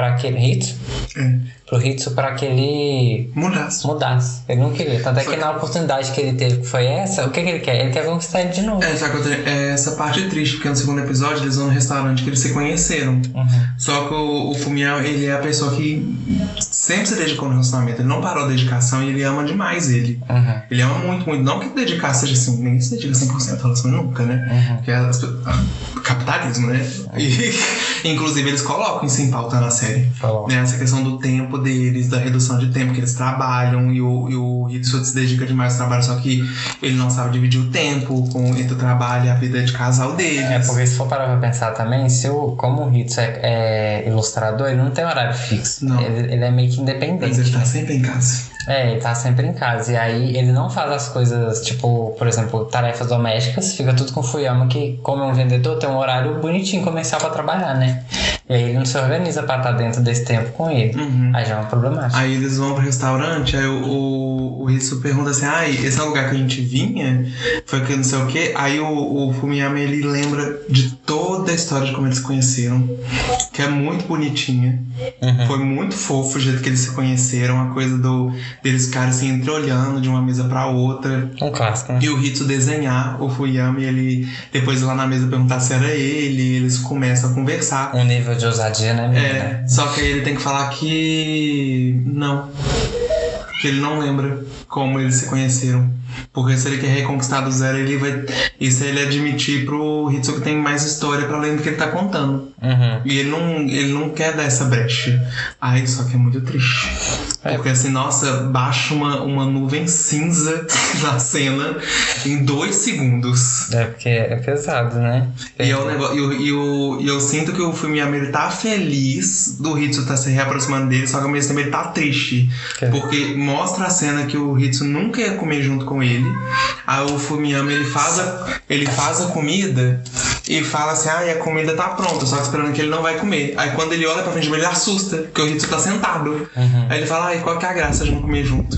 para que Hitsu, É. pro Hitsu para que ele Mudaço. mudasse. Ele não queria. Tanto é que na oportunidade que ele teve, que foi essa, o que, que ele quer? Ele quer conquistar ele de novo. É, só que eu tenho- é, essa parte é triste, porque no segundo episódio eles vão no restaurante que eles se conheceram. Uhum. Só que o, o Fumiya, ele é a pessoa que sempre se dedicou no relacionamento. Ele não parou a dedicação e ele ama demais ele. Uhum. Ele ama muito, muito. Não que dedicar seja assim, ninguém se dedica 100% ao relacionamento nunca, né? Uhum. Porque ah, capitalismo, né? E, inclusive eles colocam isso em pauta na série. Falou. Né? Essa questão do tempo deles, da redução de tempo que eles trabalham e o, e o Hitsu se dedica demais ao trabalho, só que ele não sabe dividir o tempo com entre o trabalho e a vida de casal deles. É, porque se for parar pra pensar também, se o, como o Hitsu é, é ilustrador, ele não tem horário fixo. Não. Ele, ele é meio que Mas independente. ele tá né? sempre em casa. É, ele tá sempre em casa. E aí ele não faz as coisas, tipo, por exemplo, tarefas domésticas, fica tudo com o Fuyama, que, como é um vendedor, tem um horário bonitinho comercial pra trabalhar, né? E aí ele não se organiza pra estar dentro desse tempo com ele. Uhum. Aí já é uma problemática. Aí eles vão pro restaurante, aí o, o, o Hitsu pergunta assim, ai, esse é o lugar que a gente vinha? Foi que não sei o quê. Aí o, o Fumiyama, ele lembra de toda a história de como eles se conheceram, que é muito bonitinha. Uhum. Foi muito fofo o jeito que eles se conheceram, a coisa do deles ficarem assim, entreolhando de uma mesa pra outra. Um clássico, né? E o Hitsu desenhar o Fuyama e ele depois ir lá na mesa perguntar se era ele, e eles começam a conversar. Um nível de ousadia, né, menina? É, só que aí ele tem que falar que não. Que ele não lembra como eles se conheceram. Porque se ele quer reconquistar do zero, ele vai. Isso ele admitir pro Hitsu que tem mais história pra além do que ele tá contando. Uhum. E ele não, ele não quer dar essa brecha. Ai, só que é muito triste. É. Porque assim, nossa, baixa uma, uma nuvem cinza na cena em dois segundos. É porque é pesado, né? E, é o negócio, eu, eu, eu sinto que o Fumiyama ele tá feliz do Hitsu tá se reaproximando dele, só que ao mesmo tempo ele tá triste. Que- Porque mostra a cena que o Hitsu nunca ia comer junto com ele. Aí o Fumiyama ele faz a, ele faz a comida e fala assim: ah, e a comida tá pronta, só esperando que ele não vai comer. Aí quando ele olha pra frente ele assusta, porque o Hitsu tá sentado. Uhum. Aí ele fala: ai, qual que é a graça de não comer junto?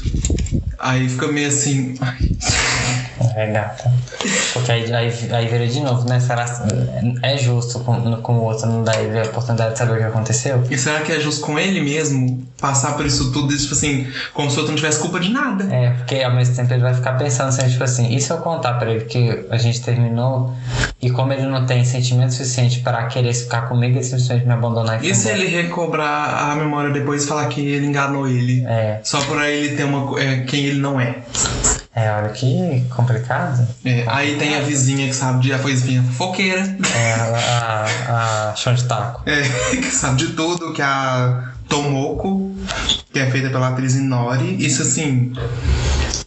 Aí fica meio assim. ai, É gata. Porque aí, aí, aí vira de novo, né? Será é justo com, com o outro não dar ele a oportunidade de saber o que aconteceu? E será que é justo com ele mesmo passar por isso tudo, tipo assim, como se o outro não tivesse culpa de nada? É, porque ao mesmo tempo ele vai ficar pensando assim, tipo assim, e se eu contar pra ele que a gente terminou e como ele não tem sentimento suficiente pra querer ficar comigo, ele simplesmente me abandonar e E se ele recobrar a memória depois e falar que ele enganou ele? É, Só pra ele ter uma. É, quem ele não é. É, olha que complicado. É, aí tem a vizinha que sabe de. A vizinha fofoqueira. É, a, a, a chão de taco. É, que sabe de tudo, que é a Tomoko, que é feita pela atriz Inori. Isso assim.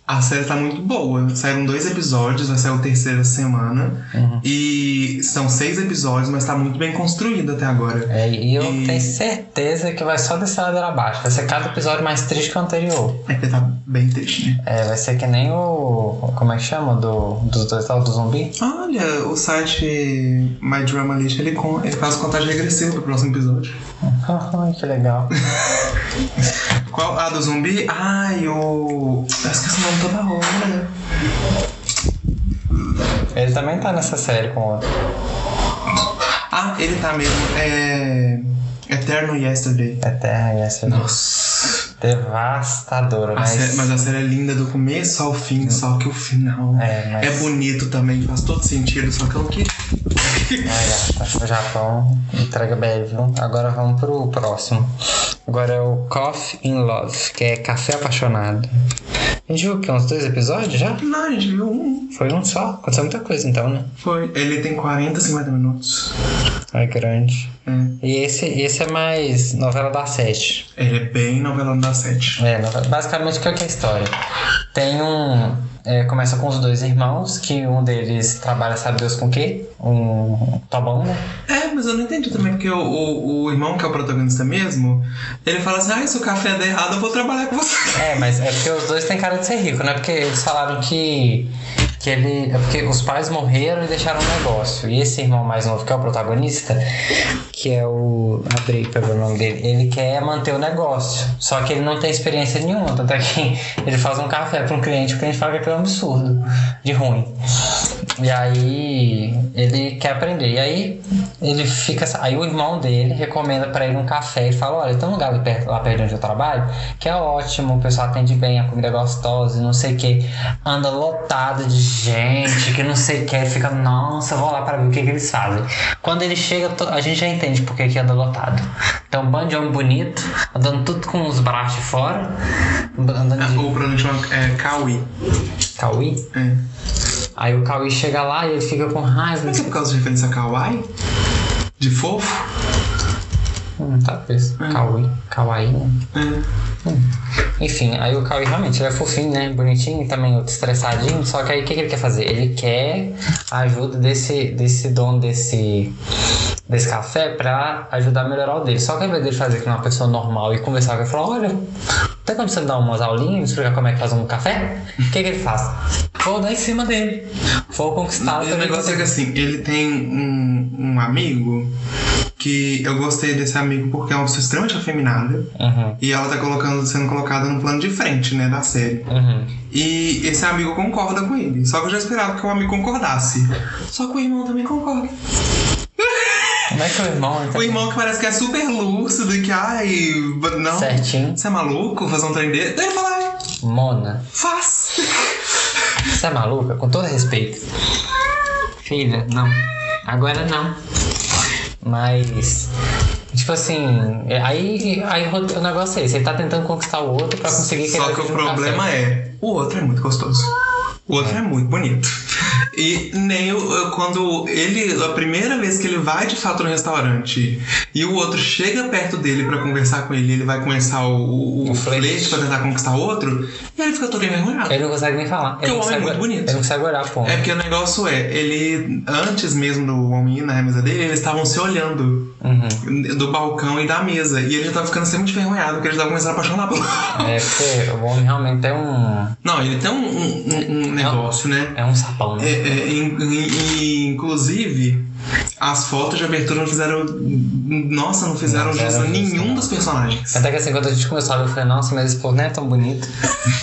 A série tá muito boa. Saíram dois episódios, vai sair o terceiro essa semana. Uhum. E são seis episódios, mas tá muito bem construído até agora. É, e eu E- tenho certeza que vai só descer a ladeira abaixo. Vai ser cada episódio mais triste que o anterior. É que tá bem triste, né? É, vai ser que nem o. Como é que chama? Do, dos dois tal do zumbi? Olha, o site My Drama List ele, ele faz contagem regressiva pro próximo episódio. Que legal. Qual? A do zumbi? Ai, o. Eu esqueci o nome toda hora. Ele também tá nessa série com outro. Ah, ele tá mesmo. É. Eterno Yesterday. É terra e essa Nossa. Devastadora, A mas. sé- mas a série é linda do começo ao fim, só que o final É, mas- é bonito também, faz todo sentido, só que eu não quis. Ai, gata, o Japão entrega bem, viu? Agora vamos pro próximo. Agora é o Coffee in Love, que é Café Apaixonado. A gente viu o quê? Uns dois episódios já? Não, a gente viu um. Foi um só? Aconteceu muita coisa então, né? Foi. Ele tem 40, 50 minutos. É grande. É. E esse, esse é mais novela da sete. Ele é bem novelão da sete. É, basicamente o que é que é a história? Tem um. é, começa com os dois irmãos, que um deles trabalha, sabe Deus com o quê? Um tobão, né? É, mas eu não entendi também, porque o, o, o irmão, que é o protagonista mesmo, ele fala assim: ah, se o café der errado, eu vou trabalhar com você. É, mas é porque os dois têm cara de ser rico, né? Porque eles falaram que, que ele. É porque os pais morreram e deixaram um negócio. E esse irmão mais novo, que é o protagonista, que é o. Abri pra ver o nome dele, ele quer manter o negócio. Só que ele não tem experiência nenhuma. Tanto é que ele faz um café pra um cliente, o cliente fala que aquilo é um absurdo de ruim. E aí ele quer aprender. E aí ele fica. Aí o irmão dele recomenda pra ele um café e fala: Olha, tem um lugar lá perto, lá perto onde eu trabalho que é ótimo, o pessoal atende bem, a comida é gostosa e não sei o que. Anda lotado de gente, que não sei o que. Fica, nossa, vou lá pra ver o que, que eles fazem. Quando ele chega, a gente já entende por que, anda lotado. Então, um bando de homem bonito, andando tudo com os braços de fora, andando de O pronome chama é, Kawi. Cauí. É. Aí o Cauí chega lá e ele fica com raiva. Que é por causa de referência a Kawaii? De fofo? Hum, talvez. Cauí. Cauaí, né? É. Enfim, aí o Cauê realmente ele é fofinho, né? Bonitinho também estressadinho. Só que aí o que, que ele quer fazer? Ele quer a ajuda desse, desse dono desse, desse café pra ajudar a melhorar o dele. Só que ao invés dele fazer com uma pessoa normal e conversar com ele, falar: Olha, tem como você me dar umas aulinhas, me explicar como é que faz um café? O que, que ele faz? Vou dar em cima dele. Vou conquistar o negócio é que assim, ele tem um, um amigo que eu gostei desse amigo porque é uma pessoa extremamente afeminada. Uhum, E ela tá colocando, sendo colocada no plano de frente, né, da série. uhum. E esse amigo concorda com ele. Só que eu já esperava que o amigo concordasse. Só que o irmão também concorda. Como é que o irmão. O irmão que parece que é super lúcido e que, ai, não. Certinho. Você é maluco fazer um trem dele? Daí ele fala, ai, Mona. faz. Você é maluca? Com todo respeito. Filha, não. Agora não. Mas. Tipo assim, é- aí, aí o negócio é esse, ele tá tentando conquistar o outro pra conseguir Só que o problema é, o outro é muito gostoso. O outro é, muito bonito. E nem o, quando ele, a primeira vez que ele vai de fato no restaurante e o outro chega perto dele pra conversar com ele, ele vai começar o, o, O flerte. flerte pra tentar conquistar o outro, e ele fica todo envergonhado. Ele não consegue nem falar. Porque Ele o homem é muito bonito. Ele não consegue olhar, pô. É porque o negócio é, ele, antes mesmo do homem ir na mesa dele, eles estavam se olhando Uhum. do balcão e da mesa. E ele já tava ficando sempre envergonhado, porque ele já tava começando a apaixonar pelo. É porque o homem realmente tem um. Não, ele tem um, um- um negócio, né? É um sapão, É, né? é, in- in- inclusive, as fotos de abertura não fizeram. Nossa, não fizeram Não jus a fizeram jus, nenhum dos personagens. Até que assim, quando a gente começou a ver, eu falei, nossa, mas esse povo não é tão bonito.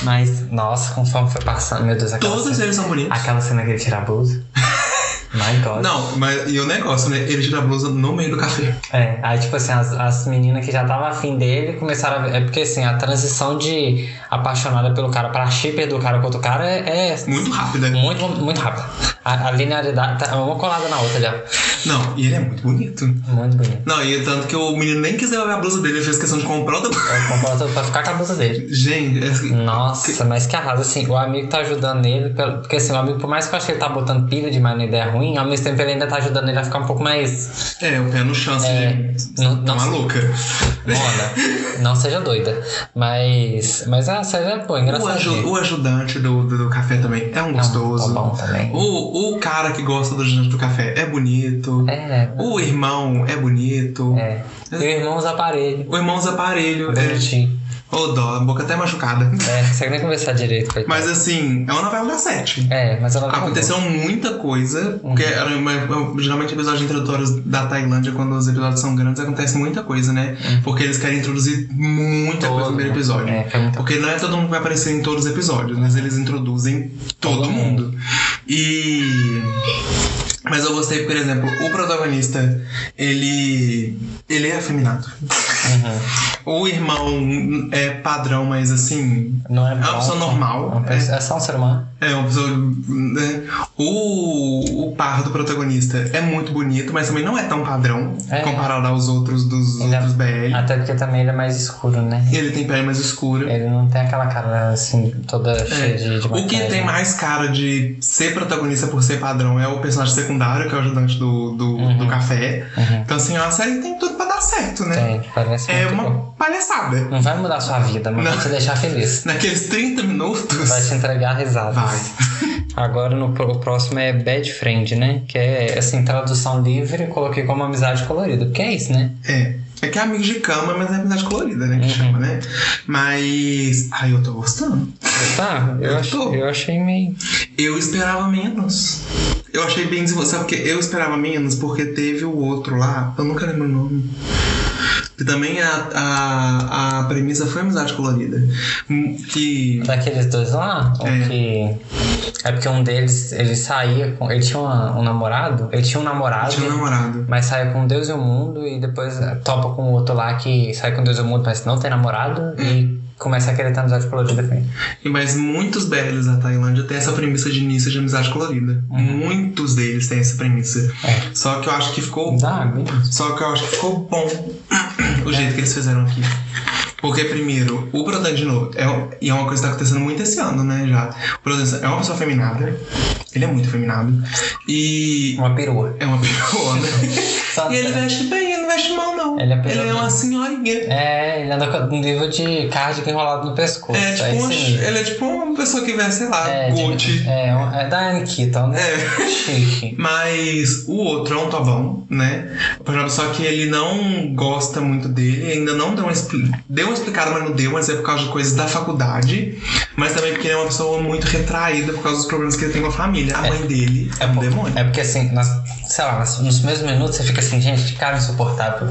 Mas, nossa, conforme foi passando, meu Deus, aquela Todos cena, eles são bonitos. aquela cena que ele tira a blusa. My God. Não, mas e o negócio, né? Ele tira a blusa no meio do café. É, aí tipo assim, as, as meninas que já estavam afim dele começaram a. É porque assim, a transição de apaixonada pelo cara pra shipper do cara com outro cara é, é Muito rápido, né? muito, muito rápida. A, a linearidade tá uma colada na outra já. Não, e ele é muito bonito. Muito bonito. Não, e tanto que o menino nem quis devolver a blusa dele, ele fez questão de comprar outra. Eu compro outra pra ficar com a blusa dele. Gente, é- Nossa, mas que arraso, assim, o amigo tá ajudando ele, porque assim, o amigo, por mais que eu ache que ele tá botando pilha demais na ideia ruim, ao mesmo tempo ele ainda tá ajudando ele a ficar um pouco mais. é, o pé no chance É, de. não- não- maluca. Mona, não seja doida. Mas. Mas a série é boa, O, aju- engraçadinha. o ajudante do, do, do café também é um gostoso. tá bom também. O, o cara que gosta do ajudante do café é bonito. É, O irmão é bonito. é. E o irmão usa aparelho. O irmão usa aparelho. É. Ô, dó, a boca até machucada. É, não consegue nem conversar direito, coitado. Mas assim, é uma novela das sete. É, mas ela tá Aconteceu muita coisa, porque era uma- geralmente episódios introdutórios da Tailândia, quando os episódios são grandes, acontece muita coisa, né? Porque eles querem introduzir muita coisa no primeiro episódio. É, é Porque não é todo mundo que vai aparecer em todos os episódios, mas eles introduzem todo, Todo mundo. E. Mas eu gostei, por exemplo, o protagonista, ele. ele é afeminado. Uhum. O irmão é padrão, mas assim. Não é É uma bom, pessoa normal. É, uma pessoa- é só um ser humano. É uma pessoa. né? O, o par do protagonista é muito bonito, mas também não é tão padrão É. comparado aos outros dos Ele é- outros BL. Até porque também ele é mais escuro, né? Ele tem pele mais escura. Ele não tem aquela cara assim, toda cheia de, de É. O que tem mais cara de ser protagonista por ser padrão é o personagem secundário, que é o ajudante do, do, Uhum. do café. Uhum. Então, assim, é uma série que tem tudo pra dar certo, né? Tem, parece É uma bom. palhaçada. Não vai mudar a sua vida, mas vai te deixar feliz. Naqueles 30 minutos. Vai te entregar risadas. Vai. Agora no o próximo é Bad Friend, né? Que é assim, tradução livre, coloquei como amizade colorida. Porque é isso, né? É. É que é amigo de cama, mas é amizade colorida, né? Que Uhum. chama, né? Mas. Ai, eu tô gostando. Tá, eu, Eu ach, eu achei meio. Eu esperava menos. Eu achei bem desenvolvido. Sabe porque eu esperava menos? Porque teve o outro lá, eu nunca lembro o nome. Que também a, a, a premissa foi amizade colorida. Hum, Que. Daqueles dois lá, É. que. É porque um deles, ele saía com. Ele tinha uma- um namorado. Ele tinha um namorado. Tinha um namorado. Mas saia com Deus e o mundo e depois topa com o outro lá que sai com Deus e o mundo, mas não tem namorado e começa a querer ter amizade colorida com ele. E Mas muitos BLs da Tailândia têm essa premissa de início de amizade colorida. Muitos deles têm essa premissa. É. Só que eu acho que ficou Dá, mesmo. Só que eu acho que ficou bom o jeito que eles fizeram aqui. Porque, primeiro, o protagonista, de novo, é, um- e é uma coisa que tá acontecendo muito esse ano, né, já. O protagonista é uma pessoa feminada. Ele é muito feminado. E Uma perua. é uma piroona. Só- e ele veste bem, ele não veste mal, não. Ele é peruana. uma senhorinha. É, ele anda com um nível de cardigan enrolado no pescoço. É, tipo uma, esse nível. ele é tipo uma pessoa que veste, sei lá, É, Gucci. é, um- é da Anitta, né? É. Chique. Mas o outro é um Tobão, né? Só que ele não gosta muito dele, ainda não deu uma, expli- deu explicada, mas não deu, mas é por causa de coisas da faculdade. Mas também porque ele é uma pessoa muito retraída por causa dos problemas que ele tem com a família. A mãe dele é, um por- demônio. é porque assim, nós, sei lá, nos- nos primeiros minutos você fica assim, gente, que cara insuportável.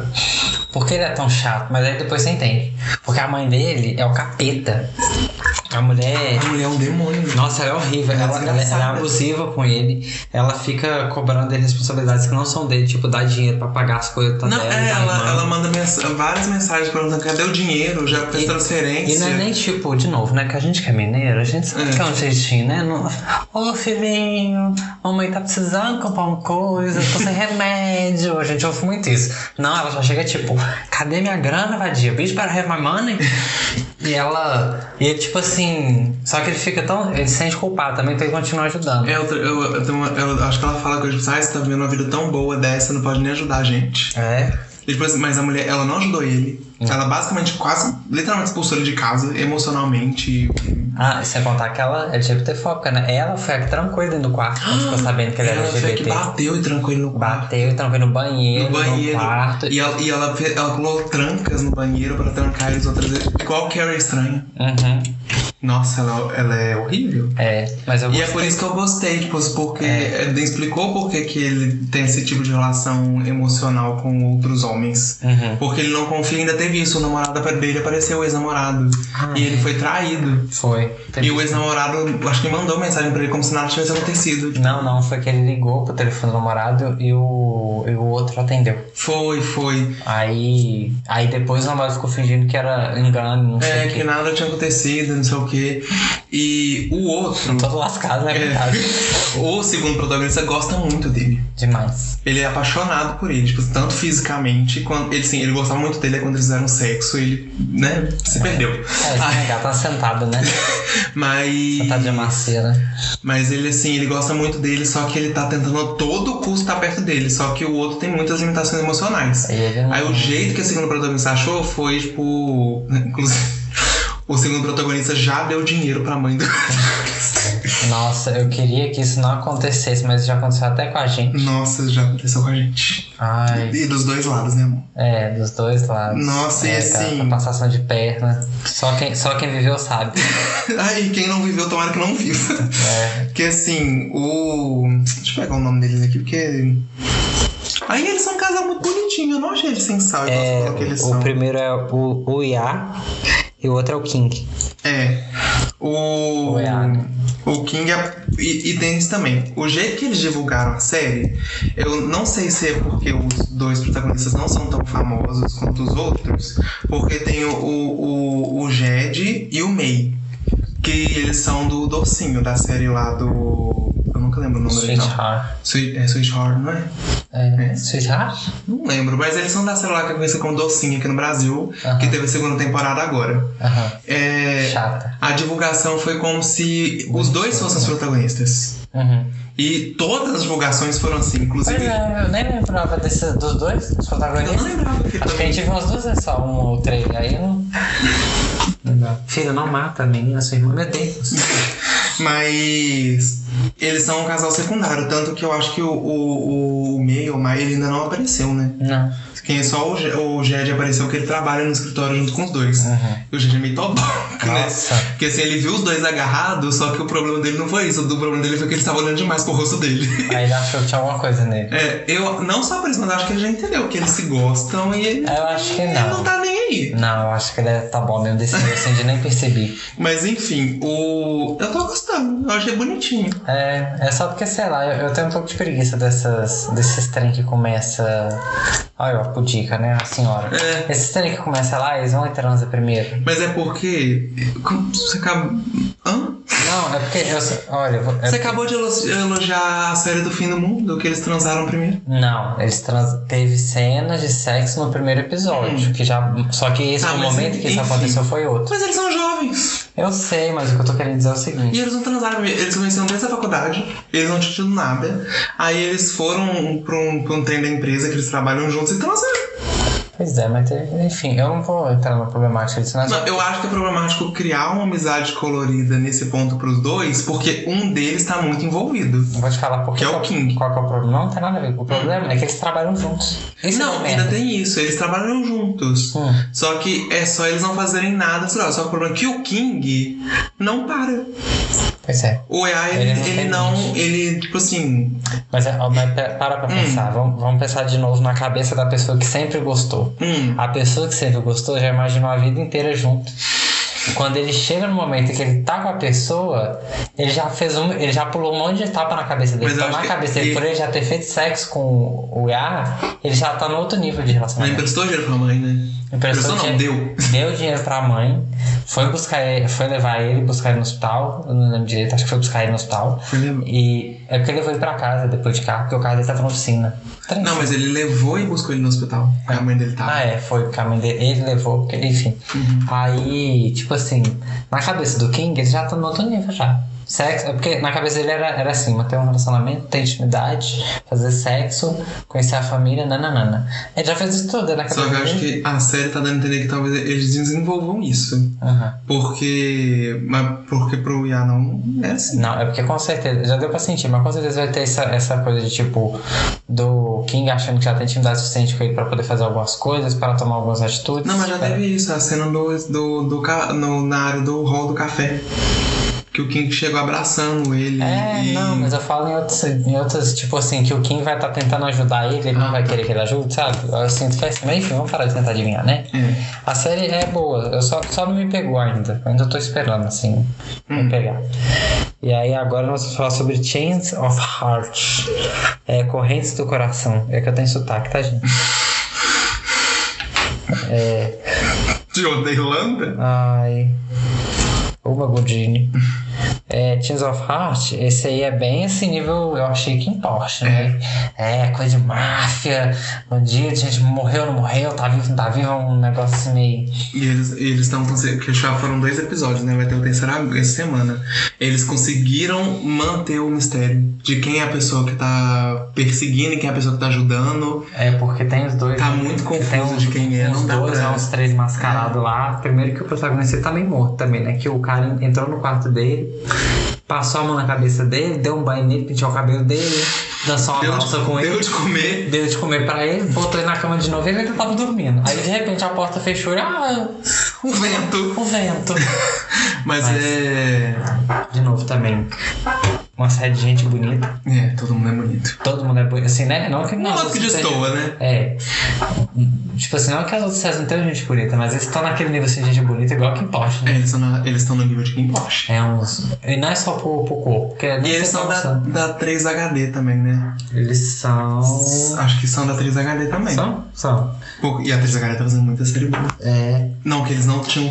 Por que ele é tão chato? Mas aí depois você entende. Porque a mãe dele é o capeta. A mulher. A mulher é um demônio. Nossa, ela é horrível. Ela é Ela, ela, ela é abusiva com ele. Ela fica cobrando responsabilidades que não são dele, tipo, dar dinheiro pra pagar as coisas da Não, dela, é, ela, ela manda mens- várias mensagens perguntando cadê o dinheiro, já fez E- transferência. E não é nem tipo, de novo, né? Que a gente que é mineiro, a gente sabe É. que é um jeitinho, né? Não, Ô filhinho, mamãe tá precisando comprar uma coisa, tô sem remédio. A gente ouve muito isso. Não, ela já chega tipo, cadê minha grana, vadia? Bitch para have my money? E ela. E ele, tipo assim. Só que ele fica tão. Ele se sente culpado também, então ele continua ajudando. É, eu, eu, eu, eu acho que ela fala que tipo, ah, você tá vivendo uma vida tão boa dessa, não pode nem ajudar a gente. É. E, tipo assim, mas a mulher, ela não ajudou ele. Hum. Ela basicamente quase, literalmente expulsou ele de casa, emocionalmente. Ah, sem contar que ela é LGBTfóbica, né? Ela foi a que trancou ele dentro do quarto quando ficou sabendo que ele era Ela foi a que LGBT. bateu e trancou ele no quarto. Bateu e trancou ele no banheiro, No banheiro. quarto. E, ela, e ela, ela colocou trancas no banheiro pra trancar eles outras vezes. Igual Carrie Estranha. Uhum. Nossa, ela, ela é horrível. É, mas eu E é gostei. por isso que eu gostei, tipo, porque É. ele explicou por que que ele tem esse tipo de relação emocional com outros homens. Uhum. Porque ele não confia, ainda teve isso, o namorado dele apareceu o ex-namorado. Ah, e ele foi traído. Foi. E o ex-namorado, acho que mandou mensagem pra ele como se nada tivesse acontecido. Não, não, foi que ele ligou pro telefone do namorado e o, e o outro atendeu. Foi, foi. Aí, aí depois o namorado ficou fingindo que era engano, não sei É, o que nada tinha acontecido, não sei o quê. E o outro, Todo lascado, né? É. O segundo protagonista, gosta muito dele. Demais. Ele é apaixonado por ele, tipo, tanto fisicamente quanto. Ele, sim, ele gostava muito dele aí quando eles fizeram sexo, ele, né, se perdeu. É, esse gato tá sentado, né? Mas. Sentado de maceira. Mas ele, assim, ele gosta muito dele, só que ele tá tentando a todo custo estar perto dele. Só que o outro tem muitas limitações emocionais. Aí ele não- Aí o jeito que o segundo protagonista achou foi, tipo. Inclusive, o segundo protagonista já deu dinheiro pra mãe do. Nossa, eu queria que isso não acontecesse, mas já aconteceu até com a gente. Nossa, já aconteceu com a gente. Ai, E dos dois lados, né, amor? é, dos dois lados. Nossa, e é, assim- cara, passação de perna. Só quem, só quem viveu sabe. Aí, quem não viveu, tomara que não viva. É. Porque assim, o. Deixa eu pegar o nome deles aqui, porque. Aí eles são um casal muito bonitinho, eu não achei eles sem sal, que eles o são. primeiro é o, o Iá e o outro é o King. É. O. O Iá. O King é- e, e tem isso também. O jeito que eles divulgaram a série, eu não sei se é porque os dois protagonistas não são tão famosos quanto os outros, porque tem o, o, o, o Jed e o May. Que eles são do Docinho, da série lá do. Eu nunca lembro o nome original. Sweet, é Sweetheart, não é? É. É. Sweetheart? Não lembro, mas eles são da série lá que é conhecida como Docinho aqui no Brasil, Aham. que teve a segunda temporada agora. Aham. É, Chata. a divulgação foi como se os dois fossem os protagonistas. Uhum. E todas as divulgações foram assim, inclusive. Pois é, eu nem lembrava desse, dos dois, dos Eu não protagonistas. lembrava que Acho que a também. gente viu umas duas vezes só, um ou três. Aí não. Não dá. Filho, não mata a menina, sua irmã. Meu Deus. Mas eles são um casal secundário, tanto que eu acho que o, o, o May, o Mai, ele ainda não apareceu, né? Não. Quem é só o, o Jed apareceu que ele trabalha no escritório junto com os dois. Uhum. E o Jed é meio toboca, né? Nossa. Porque assim, ele viu os dois agarrados, só que o problema dele não foi isso. O problema dele foi que ele estava olhando demais pro rosto dele. Aí ele achou que tinha alguma coisa nele. É, eu não só por isso, mas acho que ele já entendeu que eles se gostam e ele, Eu acho que ele não. não tá nem aí. Não, eu acho que ele tá bom mesmo desse jeito, assim, de nem percebi. Mas enfim, o. Eu tô gostando, eu achei bonitinho. É, é só porque, sei lá, eu, eu tenho um pouco de preguiça dessas, desses trem que começa. Olha, ó, pudica, né? A senhora. É. Esses trem que começa lá, eles vão e transa primeiro. Mas é porque. Você acaba. Hã? Não, é porque eu. Olha, é Você porque- acabou de elo- elogiar a série do fim do mundo, que eles transaram primeiro. Não, eles trans... teve cenas de sexo no primeiro episódio. Que já... Só que esse Ah, momento que isso enfim. aconteceu foi outro. Mas eles são jovens. Eu sei, mas o que eu tô querendo dizer é o E seguinte. eles não transaram. Eles conheceram desde a faculdade, eles não tinham tido nada. Aí eles foram pra um, pra um trem da empresa que eles trabalham juntos e transaram. Pois é, mas enfim, eu não vou entrar na problemática disso, mas Não, eu acho que é problemático criar uma amizade colorida nesse ponto pros dois, porque um deles tá muito envolvido. vou te falar porque Que é o King. Qual que é o problema? Não, não tem nada a ver. O problema é que eles trabalham juntos. Isso não, é ainda tem isso, eles trabalham juntos. Hum. Só que é só eles não fazerem nada, só que o problema é que o King não para. Pois é. O EA, ele, não ele não. limite. Ele, tipo assim. Mas, é, mas para pra Hum. pensar. Vamos, vamos pensar de novo na cabeça da pessoa que sempre gostou. Hum, A pessoa que sempre gostou já imaginou a vida inteira junto. Quando ele chega no momento que ele tá com a pessoa, ele já fez um. Ele já pulou um monte de etapa na cabeça dele. Mas Então, na cabeça dele, ele- por ele já ter feito sexo com o IA, ele já tá no outro nível de não relacionamento. emprestou dinheiro pra mãe, né? Emprestou não, deu. Deu dinheiro pra mãe, foi buscar ele, foi levar ele, buscar ele no hospital, eu não lembro direito, acho que foi buscar ele no hospital. Foi levar. E é porque ele levou ele pra casa depois de carro, porque o carro dele tava na oficina. Trem. Não, mas ele levou e buscou ele no hospital. Aí a mãe dele tava. Ah, é, foi porque a mãe dele, ele levou, porque, enfim. Uhum. Aí, tipo assim, na cabeça do King, ele já tá no outro nível já. Sexo, é porque na cabeça dele era, era assim, manter um relacionamento, ter intimidade, fazer sexo, conhecer a família, nananana. Ele já fez isso tudo na cabeça Só que eu acho dele. que a série tá dando a entender que talvez eles desenvolvam isso. Aham. Porque. Mas porque pro IA não é assim. Não, é porque com certeza, já deu pra sentir, mas com certeza vai ter essa, essa coisa de tipo, do King achando que já tem intimidade suficiente com ele pra poder fazer algumas coisas, para tomar algumas atitudes. Não, mas já teve isso, a cena do, do, do, no, na área do hall do café. Que o King chegou abraçando ele. É, e... não, mas eu falo em outras, em outras, tipo assim, que o Kim vai estar tentando ajudar ele, ele não Ah, vai tá. querer que ele ajude, sabe? Eu sinto que é assim, mas enfim, vamos parar de tentar adivinhar, né? É. A série é boa, eu só, só não me pegou ainda, eu ainda tô esperando, assim, Hum. me pegar. E aí agora nós vamos falar sobre Chains of Heart, é, Correntes do Coração, é que eu tenho sotaque, tá, gente? É, De Irlanda? ai... O, Uma Godini. É, Tears of Heart, esse aí é bem esse nível, eu achei que importa, né? É, coisa de máfia, um dia a gente morreu, não morreu, tá vivo, não tá vivo, é um negócio assim meio. E eles eles estão que já foram dois episódios, né? Vai ter o terceiro essa semana. Eles conseguiram manter o mistério de quem é a pessoa que tá perseguindo e quem é a pessoa que tá ajudando. É, porque tem os dois. Tá né? muito confuso uns- de quem é, não dá dois, pra- uns três mascarados lá. Primeiro que o protagonista tá meio morto também, né? Que o cara entrou no quarto dele, passou a mão na cabeça dele, deu um banho nele, penteou o cabelo dele, dançou uma Deu valsa de, com ele. deu de comer. Deu de comer pra ele, botou ele na cama de novo e ele tava dormindo. Aí de repente a porta fechou e ah, O vento. o vento. Mas, Mas- é. De novo também. Uma série de gente bonita. É, todo mundo é bonito. Todo mundo é bonito. Assim, né? Não que Não, não. que destoa, né? É. Tipo assim, não que as outras séries não tenham gente bonita, mas eles estão naquele nível assim de gente bonita igual que importa, É, né? eles estão na- eles estão no nível de quem poste. É uns. E não é só pro, pro corpo. Porque não E eles são da, da 3HD também, né? Eles são. Acho que são da 3HD também. São? São. Pô, E a 3HD tá fazendo muita série boa. É. Não, que eles não tinham.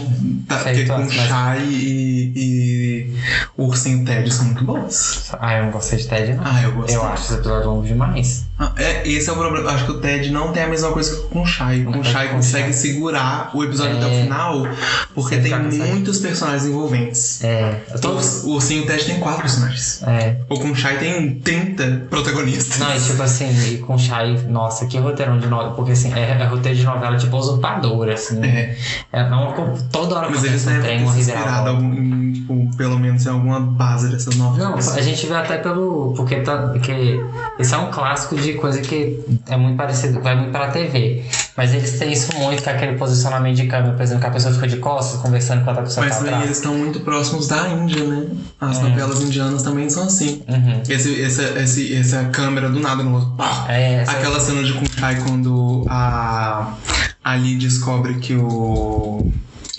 Tá, porque Feito com antes, mas- Shai e, e o Ursinho Ted são muito bons. Ah, eu não gostei de Ted, não. Ah, eu gostei. Eu acho esse episódio longo demais. Ah, É, esse é o problema. Acho que o Ted não tem a mesma coisa que com o Shai. Com Não o tem Shai o consegue segurar o episódio É. até o final, porque tem muitos personagens envolventes. É. Eu tô. Todos, o Ted tem quatro personagens. É. O com o Shai tem 30 protagonistas. Não, e tipo assim, e com Shai, nossa, que roteirão de novela. Porque assim, é, é roteiro de novela tipo usurpadora, assim. É. É uma, co- toda hora Mas eles devem trem, ter uma se inspirado em, tipo, pelo menos em alguma base dessas Não, novelas. a gente vê até pelo. Porque tá, porque esse é um clássico de coisa que é muito parecido, vai muito pra TV. Mas eles têm isso muito, que é aquele posicionamento de câmera, por exemplo, que a pessoa fica de costas conversando com a outra pessoa Mas atrás. eles estão muito próximos da Índia, né? As É. novelas indianas também são assim. Uhum. Esse, essa, esse, essa câmera do nada no outro. pá! É, essa- Aquela cena de Kunchai quando a Ali descobre que o.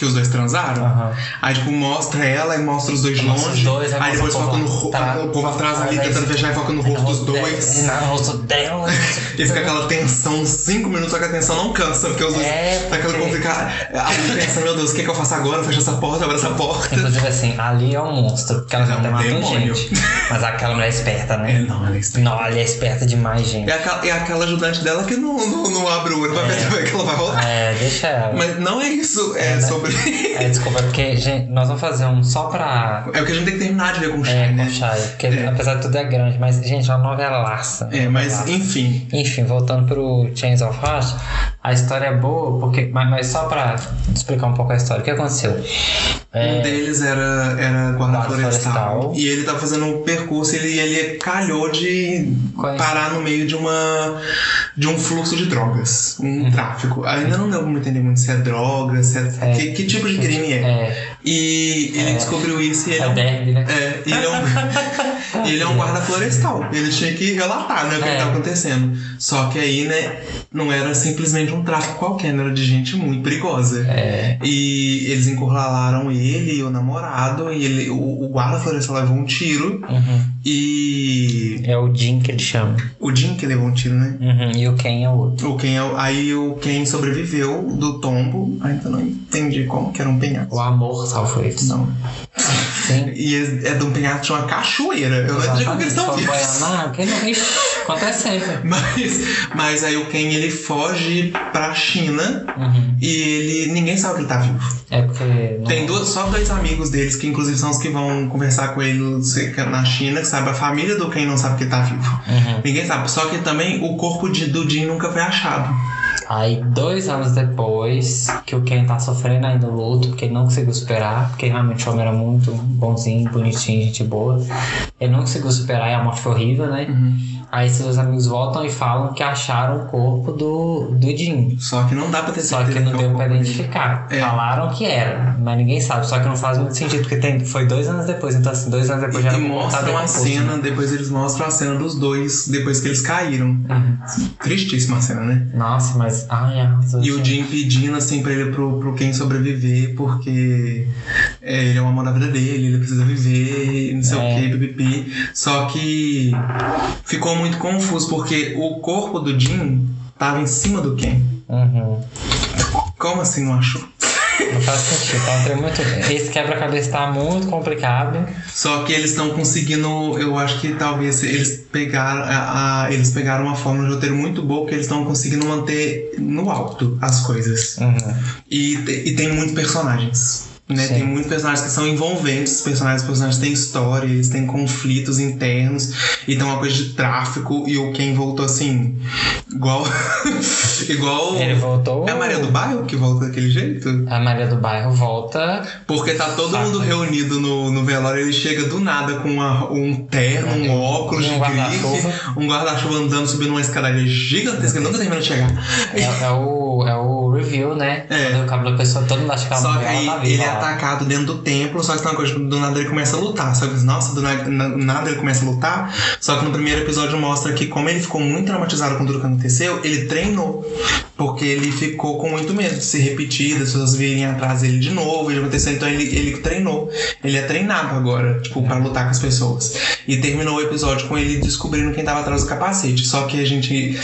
que os dois transaram. Aham. Aí, tipo, mostra ela e mostra os dois Mostra longe. os dois, aí aí depois foca o no povo ro- atrás, o povo atrás ali tentando fechar e foca no rosto dos rosto dela- dois. e no rosto dela. E fica aquela tensão, cinco minutos, só que a tensão não cansa, porque os dois. É, tá aquela porque- complicada. Ali pensa, meu Deus, o que, que eu faço agora? Fecha essa porta, abre essa porta. Inclusive assim, ali é um monstro, porque ela já É um até matou demônio. gente. Mas aquela mulher é esperta, né? É, não, ela é esperta. Não, ela é esperta demais, gente. É aquela, é aquela ajudante dela que não, não, não abre o olho pra ver como é que ela vai rolar. É, deixa ela. Mas não é isso, é, É, né? sobre. É, desculpa, é porque gente, nós vamos fazer um só pra. É porque a gente tem que terminar de ver com o Shai, É, né? com Shai. Porque É. apesar de tudo é grande, mas, gente, é uma novelaça. É, mas Novelaça. enfim. Enfim, voltando pro Chains of Heart, a história é boa, porque. Mas, mas só pra explicar um pouco a história, o que aconteceu? É, Um deles era, era guarda Guarda florestal, florestal. E ele tava fazendo um percurso e ele, ele calhou de é? parar no meio de uma de um fluxo de drogas, um tráfico. Ainda não deu pra entender muito se é droga, se é, Uhum. É. que, que tipo de crime é. é, E ele descobriu isso e ele é é derby, né? é, e ele é um, ele é um guarda florestal. Ele tinha que relatar, né, o que É. estava acontecendo. Só que aí, né, não era simplesmente um tráfico qualquer, não era de gente muito perigosa. É, E eles encurralaram ele e o namorado, e ele, o, o guarda florestal levou um tiro, uhum. e é o Jim que ele chama. o Jim que levou um tiro, né? Uhum. E o Ken é o outro. O Ken, é o- aí o Ken sobreviveu do tombo, ainda não entendi como, que era um penhasco. O amor salvou eles. Não. Sim. E eles- é de um penhasco de uma cachoeira. Eu não como que eles estão vivos. Não, que não. Ixi, acontece sempre. Mas, mas aí o Ken ele foge pra China Uhum. e ele. ninguém sabe que ele tá vivo. É porque. Não... Tem duas, só dois amigos deles que inclusive são os que vão conversar com ele na China, que sabe, a família do Ken não sabe que ele tá vivo. Uhum. Ninguém sabe. Só que também o corpo de, do Jim nunca foi achado. Aí, dois anos depois, que o Ken tá sofrendo ainda o luto, porque ele não conseguiu superar, porque realmente o homem era muito bonzinho, bonitinho, gente boa. Ele não conseguiu superar e a morte foi horrível, né? Aí seus amigos voltam e falam que acharam o corpo do, do Jim. Só que não dá pra ter Só certeza que não é deu pra identificar. É. Falaram que era, mas ninguém sabe. Só que não faz muito sentido, porque tem, foi dois anos depois. Então, assim, dois anos depois já E mostram a decomposto, cena, né? depois eles mostram a cena dos dois, depois que eles caíram. Uhum. Tristíssima a cena, né? Nossa, mas. Ai, E o. Jim pedindo assim pra ele pro, pro Ken sobreviver, porque é, ele é o amor da vida dele, ele precisa viver, e não sei É. o que, pipipi. Só que ficou muito confuso, porque o corpo do Jim tava em cima do Ken. Uhum. Como assim não achou? Não faz sentido. Tá muito... Esse quebra-cabeça tá muito complicado. Só que eles estão conseguindo, eu acho que talvez eles pegaram, a, a- eles pegaram uma forma de roteiro muito boa, que eles estão conseguindo manter no alto as coisas. Uhum. E, te- e tem muitos personagens. Né? Tem muitos personagens que são envolventes, os personagens, os personagens têm história, eles têm conflitos internos, e tem uma coisa de tráfico, e o Ken voltou assim, igual. igual. Ele voltou. É a Maria do Bairro que volta daquele jeito? A Maria do Bairro volta. Porque tá todo Saco. mundo reunido no, no velório, ele chega do nada com uma- um terno, um óculos Um de grife, um guarda-chuva andando, subindo uma escadaria gigantesca, nunca termina de chegar. É, é o, é o review, né? É. Quando o cabelo da pessoa, todo mundo acha que ela Só que aí tá viva ele. Atacado dentro do templo, só que tem uma coisa, do nada ele começa a lutar. Só que, nossa, do na- na- nada ele começa a lutar. Só que no primeiro episódio mostra que, como ele ficou muito traumatizado com tudo que aconteceu, ele treinou. Porque ele ficou com muito medo de se repetir, das pessoas virem atrás dele de novo, de acontecer. Então ele, ele treinou. Ele é treinado agora, tipo, pra lutar com as pessoas. E terminou o episódio com ele descobrindo quem tava atrás do capacete. Só que a gente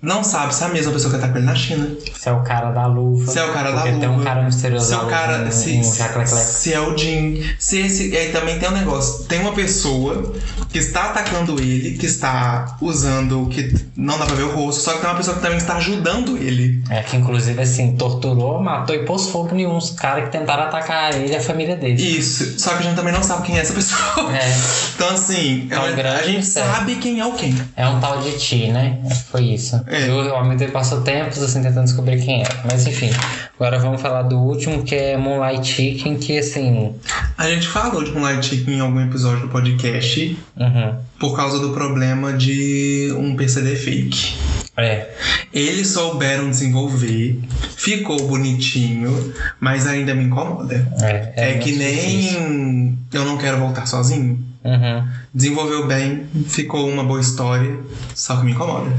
não sabe se é a mesma pessoa que tá com ele na China. Se é o cara da luva. Se é o cara da porque tem um luva. cara misterioso Se é o luva, cara. um, se, um se é o Jim. Se esse. E aí também tem um negócio. Tem uma pessoa que está atacando ele, que está usando. que não dá pra ver o rosto, só que tem uma pessoa que também está ajudando ele. É, que inclusive assim, torturou, matou e pôs fogo em uns caras que tentaram atacar ele e a família dele. Isso. Só que a gente também não sabe quem é essa pessoa. É, Então, assim, Então, ela- a grande gente mistério. sabe quem é o quem. é um tal de Ti, né? Foi isso. É. E o homem dele passou tempos assim tentando descobrir quem era. Mas enfim, agora vamos falar do último que é Moonlight Chicken, que assim. A gente falou de Moonlight Chicken em algum episódio do podcast Uhum. Por causa do problema de um PCD fake. É. Eles souberam desenvolver, ficou bonitinho, mas ainda me incomoda. É, É, muito que difícil. nem Eu Não Quero Voltar Sozinho. Uhum. Desenvolveu bem, ficou uma boa história, só que me incomoda.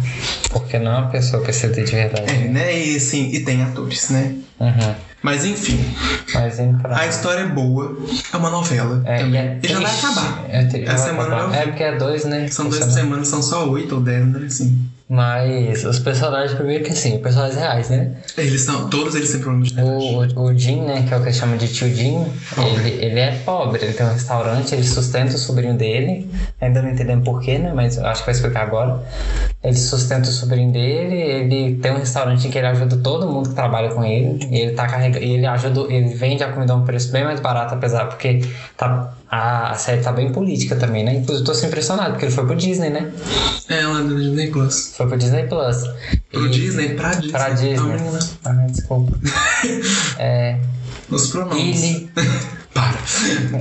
Porque não é uma pessoa PCD de verdade. É, né? E assim, e tem atores, né? Uhum. Mas enfim, Mas pra. a história é boa, é uma novela. É, também. e é e já vai acabar. É, vai semana acabar. É porque é dois, né? São duas por semana. semana, são só oito ou dez, né? Assim. Mas os personagens, primeiro que assim, personagens reais, né? Eles são, todos eles têm problemas de verdade. O, o, o Jim, né, que é o que eles chamam de tio Jim, ele, ele é pobre, ele tem um restaurante, ele sustenta o sobrinho dele, ainda não entendemos porquê, né, mas acho que vai explicar agora. Ele sustenta o sobrinho dele, ele tem um restaurante em que ele ajuda todo mundo que trabalha com ele, e ele tá carregando, ele ajuda, ele vende a comida a um preço bem mais barato, apesar, porque tá, a, a série tá bem política também, né, inclusive eu tô assim impressionado, porque ele foi pro Disney, né, É, ela é do Disney Plus. foi pro Disney Plus. Pro E- Disney, pra Disney. Pra Disney. Então, menina, Ah, desculpa. é, Os pronomes. ele Para.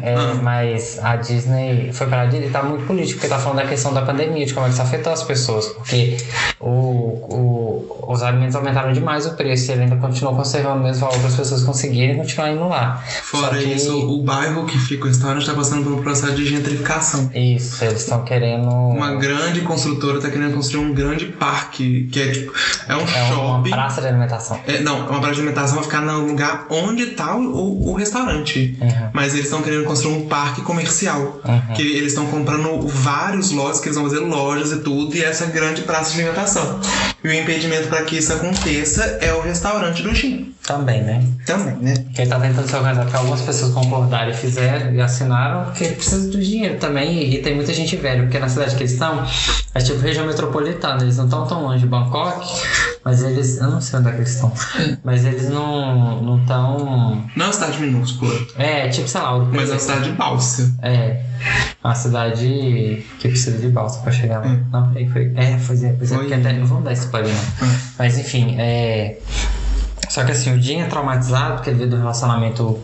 É, Ah. mas a Disney foi pra Disney tá muito político, porque tá falando da questão da pandemia, de como é que isso afetou as pessoas. Porque o, o, os alimentos aumentaram demais o preço e ele ainda continuou conservando o mesmo valor para as pessoas conseguirem continuar indo lá. Fora que- isso, o bairro que fica o restaurante está passando por um processo de gentrificação. Isso, eles estão querendo. Uma grande construtora está querendo construir um grande parque, que é tipo, é um é uma shopping. praça de alimentação. É, não, é uma praça de alimentação vai ficar no lugar onde tá o, o, o restaurante. Uhum. Mas eles estão querendo construir um parque comercial. Uhum. Que eles estão comprando vários lotes, que eles vão fazer lojas e tudo, e essa grande praça de alimentação. E o impedimento para que isso aconteça é o restaurante do Jim. Também, né? Também, né? Que ele tá tentando se organizar, porque algumas pessoas concordaram e fizeram e assinaram, porque precisa do dinheiro também. E, e tem muita gente velha, porque na cidade que eles estão, é tipo região metropolitana, eles não estão tão longe de Bangkok, mas eles. Eu não sei onde é que eles estão. Mas eles não não estão. Não é uma cidade minúscula, É, tipo, sei lá, mas é uma cidade de balsa. É. Uma cidade que precisa de balsa pra chegar lá. Hum. Não, foi, foi. É, pois é, é, Foi. porque até não vamos dar spoiler não. Hum. Mas enfim, é. Só que assim, o Jim é traumatizado porque ele veio de um relacionamento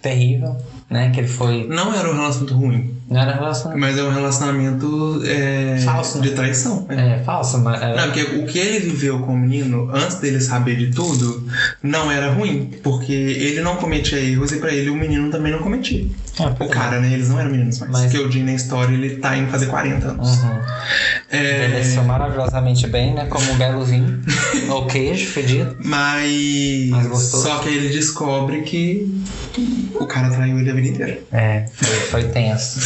terrível, né? Que ele foi. Não era um relacionamento ruim, Não era relacionamento. mas é um relacionamento é, Falso, né? de traição. né? É, falso, mas. Não, Era... porque o que ele viveu com o menino, antes dele saber de tudo, não era ruim. Porque ele não cometia erros e pra ele o menino também não cometia. Ah, O cara, né? Eles não eram meninos mais. Mas- Porque o Jim na história ele tá indo fazer 40 anos. Uhum. É, Envelheceu maravilhosamente bem, né? Como um belo vinho. Ou queijo fedido. mas. Mais gostoso. Só que aí ele descobre que o cara traiu ele a vida inteira. É, foi, foi tenso.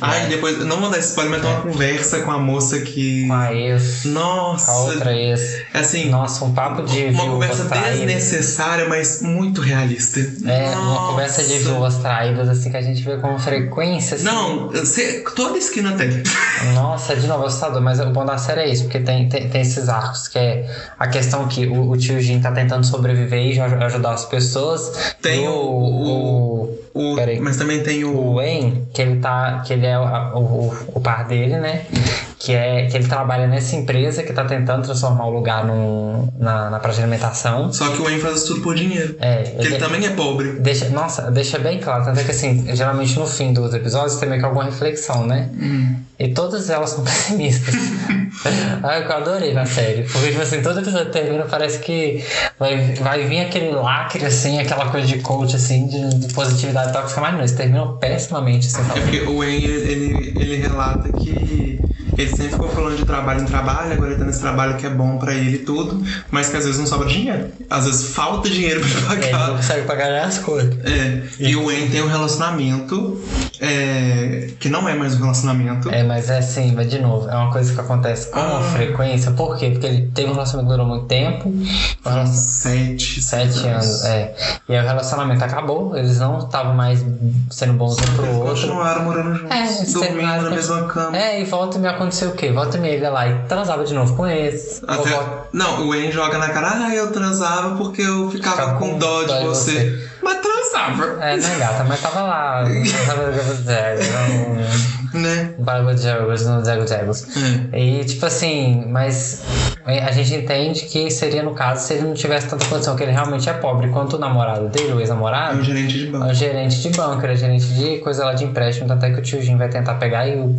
Ai, depois, não vou dar spoiler, mas tem uma conversa com a moça que. Com a ex. Nossa! A outra ex. Assim, Nossa, um papo de uma conversa desnecessária, mas muito realista. É, uma Nossa. conversa de viúvas traídas, assim, que a gente vê com frequência, assim. Não, você- toda esquina tem. Nossa, de novo, assustador. Mas o bom da série é isso, porque tem, tem, tem esses arcos, que é a questão que o, o tio Jin tá tentando sobreviver e aj- ajudar as pessoas. Tem e o- o, O- mas também tem o o. Wayne, que ele tá. que ele é o, o, o par dele, né? Que é que ele trabalha nessa empresa que tá tentando transformar o lugar num, na, na praça de alimentação. Só que o Wayne faz isso tudo por dinheiro. É, Que ele também é pobre. Deixa, nossa, deixa bem claro. Tanto é que, assim, geralmente no fim dos episódios tem meio que alguma reflexão, né? Hum. E todas elas são pessimistas. ah, eu adorei na série. Porque, tipo assim, todo episódio termina, parece que vai, vai vir aquele lacre, assim, aquela coisa de coach, assim, de, de positividade tóxica, mas não, eles terminam pessimamente, assim, É porque o Wayne, ele, ele relata que ele sempre ficou falando de trabalho em trabalho, agora ele tá nesse trabalho que é bom pra ele e tudo, mas que às vezes não sobra dinheiro. Às vezes falta dinheiro pra É, ele não pagar. consegue pagar as coisas. É, e o Wayne tem um relacionamento é, que não é mais um relacionamento. É, mas é assim, mas de novo, é uma coisa que acontece com Ah. frequência. Por quê? Porque ele teve um relacionamento que durou muito tempo. Foram sete, Sete anos, é. E aí o relacionamento acabou, eles não estavam mais sendo bons um pro Eles outro. continuaram morando juntos, É, dormindo na mesma cama. É, e volta e me aconteceu o quê? Volta e meia ele ia lá e transava de novo com eles. Até- não, o Wayne joga na cara, ah, eu transava porque eu ficava Ficava com com dó de dó de você. você. Mas transava, É, não é gata, mas tava lá. né? Barba de Jagos no Zago Jagos. É. E tipo assim, mas a gente entende que seria no caso se ele não tivesse tanta condição, que ele realmente é pobre, quanto o namorado dele, o É ex-namorado. um gerente de É banco. um gerente de banco, ele é gerente de coisa lá de empréstimo, tanto é que o tio Jim vai tentar pegar e o.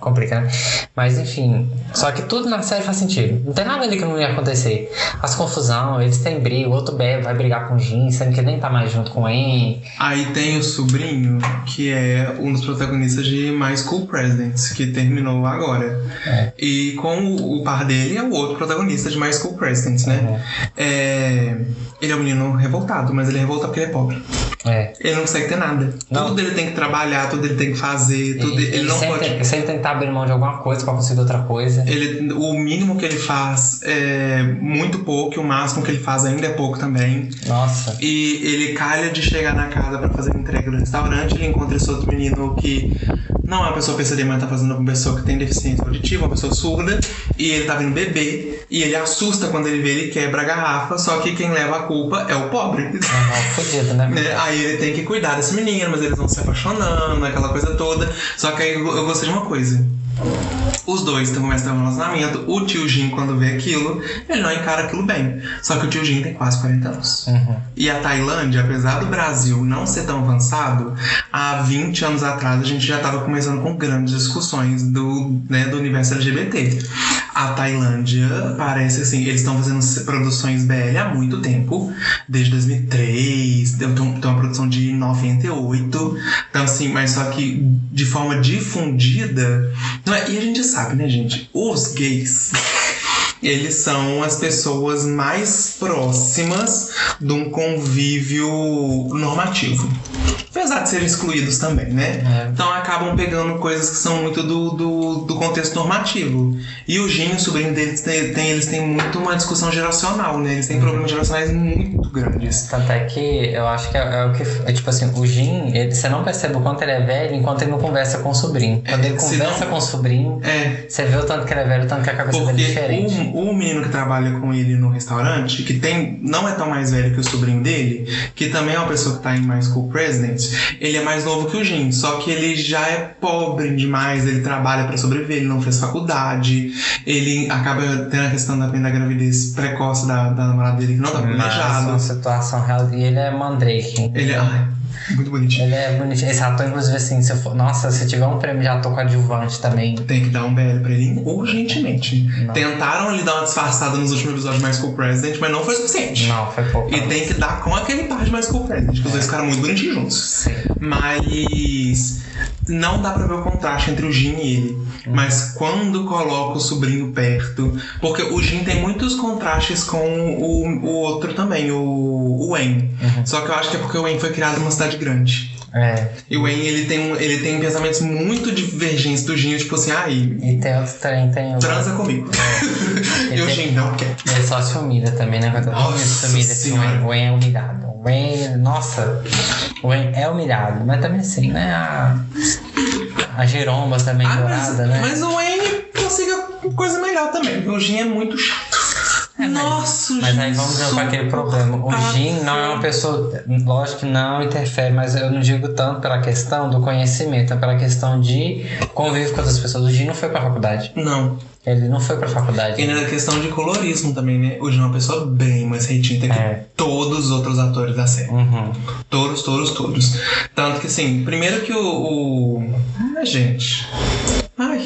complica, né? Mas enfim. Só que tudo na série faz sentido. Não tem nada ali que não ia acontecer. As confusão, eles têm briga, o outro bebe, vai brigar com o Jim, sendo que ele nem tá mais junto com En. Aí tem o sobrinho, que é um dos protagonistas de My School Presidents, que terminou agora. É. E com o, o par dele é o outro protagonista de My School Presidents, né? Uhum. É, ele é um menino revoltado, mas ele é revoltado porque ele é pobre. É. Ele não consegue ter nada. Não. Tudo ele tem que trabalhar, tudo ele tem que fazer, tudo E- ele e não sempre, pode. sempre tentar abrir mão de alguma coisa pra conseguir outra coisa. Ele, o mínimo que ele faz é muito pouco, e o máximo que ele faz ainda é pouco também. Nossa. E ele calha de chegar na casa pra fazer entrega no restaurante, ele encontra esse outro menino que não é uma pessoa PCD, mas tá fazendo uma pessoa que tem deficiência auditiva, uma pessoa surda, e ele tá vindo beber, e ele assusta quando ele vê, ele quebra a garrafa, só que quem leva a culpa é o pobre. Uhum, fudido, né? Né? Aí ele tem que cuidar desse menino, mas eles vão se apaixonando, aquela coisa toda. Só que aí eu gostei de uma coisa. Os dois estão começando um relacionamento. O tio Jim, quando vê aquilo, ele não encara aquilo bem. Só que o tio Jim tem quase 40 anos. Uhum. E a Tailândia, apesar do Brasil não ser tão avançado, há 20 anos atrás a gente já estava começando com grandes discussões do, né, do universo LGBT. A Tailândia parece assim, eles estão fazendo produções BL há muito tempo, desde 2003, tem, uma produção de 98. Então, assim, mas só que de forma difundida. É, e a gente sabe, né, gente? Os gays eles são as pessoas mais próximas de um convívio normativo. Apesar de serem excluídos também, né? É. Então acabam pegando coisas que são muito do, do, do contexto normativo. E o Gin, o sobrinho deles, tem, tem- eles têm muito uma discussão geracional, né? Eles têm problemas geracionais muito grandes. Tanto é que eu acho que é, é o que. É tipo assim, o ele, você não percebe o quanto ele é velho enquanto ele não conversa com o sobrinho. Quando ele se conversa não- com o sobrinho, É, você vê o tanto que ele é velho, o tanto que a cabeça dele é diferente. o, o menino que trabalha com ele no restaurante, que tem não é tão mais velho que o sobrinho dele, que também é uma pessoa que tá em My School President, ele é mais novo que o Jim, só que ele já é pobre demais, ele trabalha pra sobreviver, ele não fez faculdade, ele acaba tendo a questão também da gravidez precoce da, da namorada dele, que não tá Mas planejado. uma situação real. E ele é Mandrake. Ele é. Ai, muito bonitinho. Ele é bonitinho. Esse ator, inclusive, assim, se eu for, nossa, se tiver um prêmio de ator coadjuvante também. Tem que dar um BL pra ele urgentemente. Não. Tentaram ali dar uma disfarçada nos últimos episódios de My School President, mas não foi suficiente. Não, foi pouco. E tem que dar com aquele par de mais School President, que os dois ficaram muito bonitinhos juntos. Sim. Mas não dá pra ver o contraste entre o Jin e ele. Mas quando coloca o sobrinho perto. Porque o Jin tem muitos contrastes com o, o outro também, o, o Wayne. Uhum. Só que eu acho que é porque o Wayne foi criado numa cidade grande. É. E o Wayne, ele tem, um, ele tem pensamentos muito divergentes do Jin, tipo assim, ai, E tem outro trem, tem o. transa comigo. e o Jin não quer. Ele só se humilha também, né? Quando Nossa ele se humilha, assim, o Wayne é humilhado. O Wayne, nossa, o Wayne é humilhado. Mas também assim, né? A, a Jeromba também Ah, dourada, mas, né? mas o Wayne consiga coisa melhor também. O Jin é muito chato. É, mas- Nossa, Mas Jin aí vamos ver com aquele problema. O. Jin não é uma pessoa. Lógico que não interfere, mas eu não digo tanto pela questão do conhecimento, é pela questão de convívio com outras pessoas. O Jin não foi pra faculdade. Não. Ele não foi pra faculdade. E na questão de colorismo também, né? O Jin é uma pessoa bem mais retinta que É. todos os outros atores da série. Uhum. Todos, todos, todos. Tanto que, assim, primeiro que o. o... Ai, gente. Ai.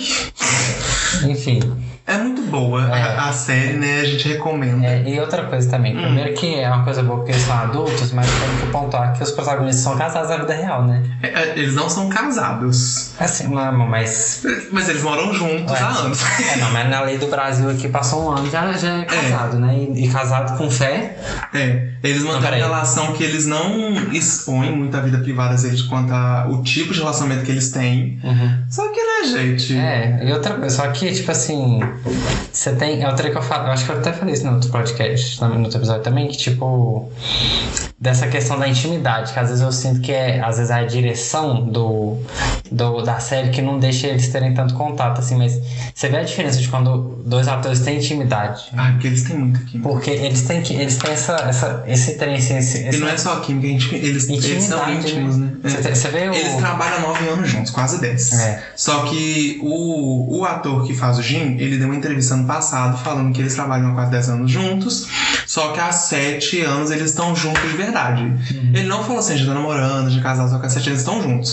Enfim. É muito boa É. a, série, né? A gente recomenda. É, e outra coisa também. Hum. Primeiro que é uma coisa boa porque eles são adultos, mas tem que pontuar que os protagonistas são casados na vida real, né? É, é, Eles não são casados. Assim, não, mas. Mas eles moram juntos há anos. É, não, mas na lei do Brasil aqui passou um ano já, já é casado, né? E, e casado com fé. É, eles mantêm uma relação que eles não expõem muito a vida privada deles quanto ao tipo de relacionamento que eles têm. Só que, né, gente? É, e outra coisa, só que, tipo assim, você tem. É outra que eu falo, acho que eu até falei isso no outro podcast, no outro episódio também, que tipo. Dessa questão da intimidade, que às vezes eu sinto que é, às vezes, a direção do, do, da série que não deixa eles terem tanto contato, assim, mas você vê a diferença de quando dois atores têm intimidade. Ah, porque eles têm muito química. Porque eles têm, eles têm essa, essa, esse trem, assim, esse, E esse, não é só química, a gente- eles, eles são intimidade, íntimos, né? Você, É. você vê o. Eles trabalham nove anos juntos, quase dez. É. Só que o, o ator que faz o Jim, ele deu uma entrevista ano passado falando que eles trabalham há quase 10 anos juntos, só que há 7 anos eles estão juntos de verdade. Uhum. Ele não falou assim, a gente tá namorando, de casado, só que há 7 anos eles estão juntos.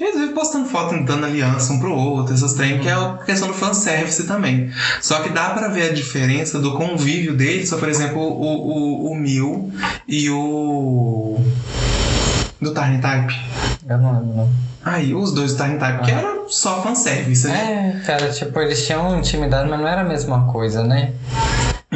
Eles vivem postando foto, dando aliança um pro outro, essas trem, que é a questão do fanservice também. Só que dá pra ver a diferença do convívio deles, só por exemplo, o, o, o Mil e o. do Tiny Type. Eu não lembro, não. Aí, os dois do Tiny Type, que Ah. era só fanservice, né? É, cara, tipo, eles tinham intimidade, mas não era a mesma coisa, né?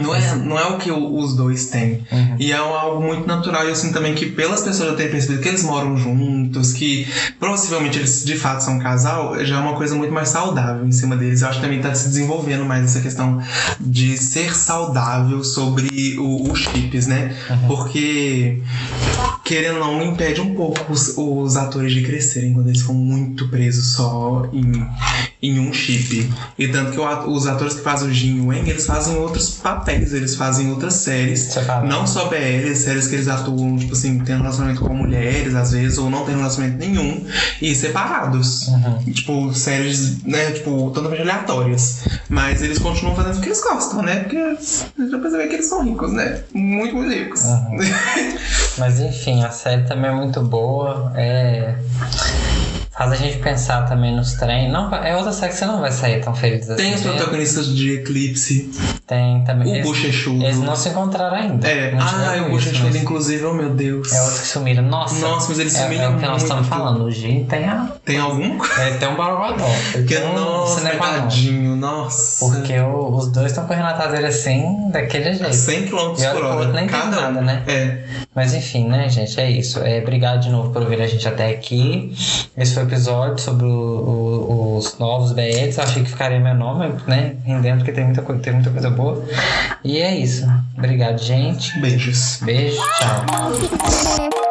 Não, é, não é o que os dois têm. Uhum. E é algo muito natural. E eu sinto também que pelas pessoas já terem percebido que eles moram juntos, que possivelmente eles de fato são um casal, já é uma coisa muito mais saudável em cima deles. Eu acho que também tá se desenvolvendo mais essa questão de ser saudável sobre o- os chips, né? Porque, querendo ou não, impede um pouco os, os atores de crescerem quando eles ficam muito presos só em, em um chip. E tanto que o os atores que fazem o Jin e o Wang, eles fazem outros papéis, eles fazem outras séries. Fala. Não só BL, séries que eles atuam, tipo assim, tendo relacionamento com mulheres, às vezes, ou não tem relacionamento nenhum, e separados. Uhum. Tipo, séries, né, tipo, totalmente aleatórias. Mas eles continuam fazendo o que eles gostam, né? Porque já percebeu que eles são ricos, né? Muito, muito ricos. Uhum. Mas enfim, a série também é muito boa. É. Faz a gente pensar também nos trem. Não, é outra série que você não vai sair tão feliz assim. tem os né? protagonistas de Eclipse, Tem também. o eles, Bochechudo. eles não se encontraram ainda. É, Não ah, tiveram o Bochechudo, mas inclusive, oh meu Deus. É outro que sumiram. Nossa. Nossa, mas eles é, sumiram é o que nós estamos falando. O Gin tem a. Tem algum? É, tem um borogodó. Que Tem um nossa, cinema não. tadinho, nossa. Porque o- os dois estão correndo atrás dele assim, daquele jeito. 100 km por hora. nem tem um. nada, né? É. Mas enfim, né, gente? É isso. É, obrigado de novo por ouvir a gente até aqui. Esse foi o episódio sobre o- o- os novos BLs. Achei que ficaria menor, mas, né? Rendendo, porque tem muita, coisa, tem muita coisa boa. E é isso. Obrigado, gente. Beijos. Beijo, tchau.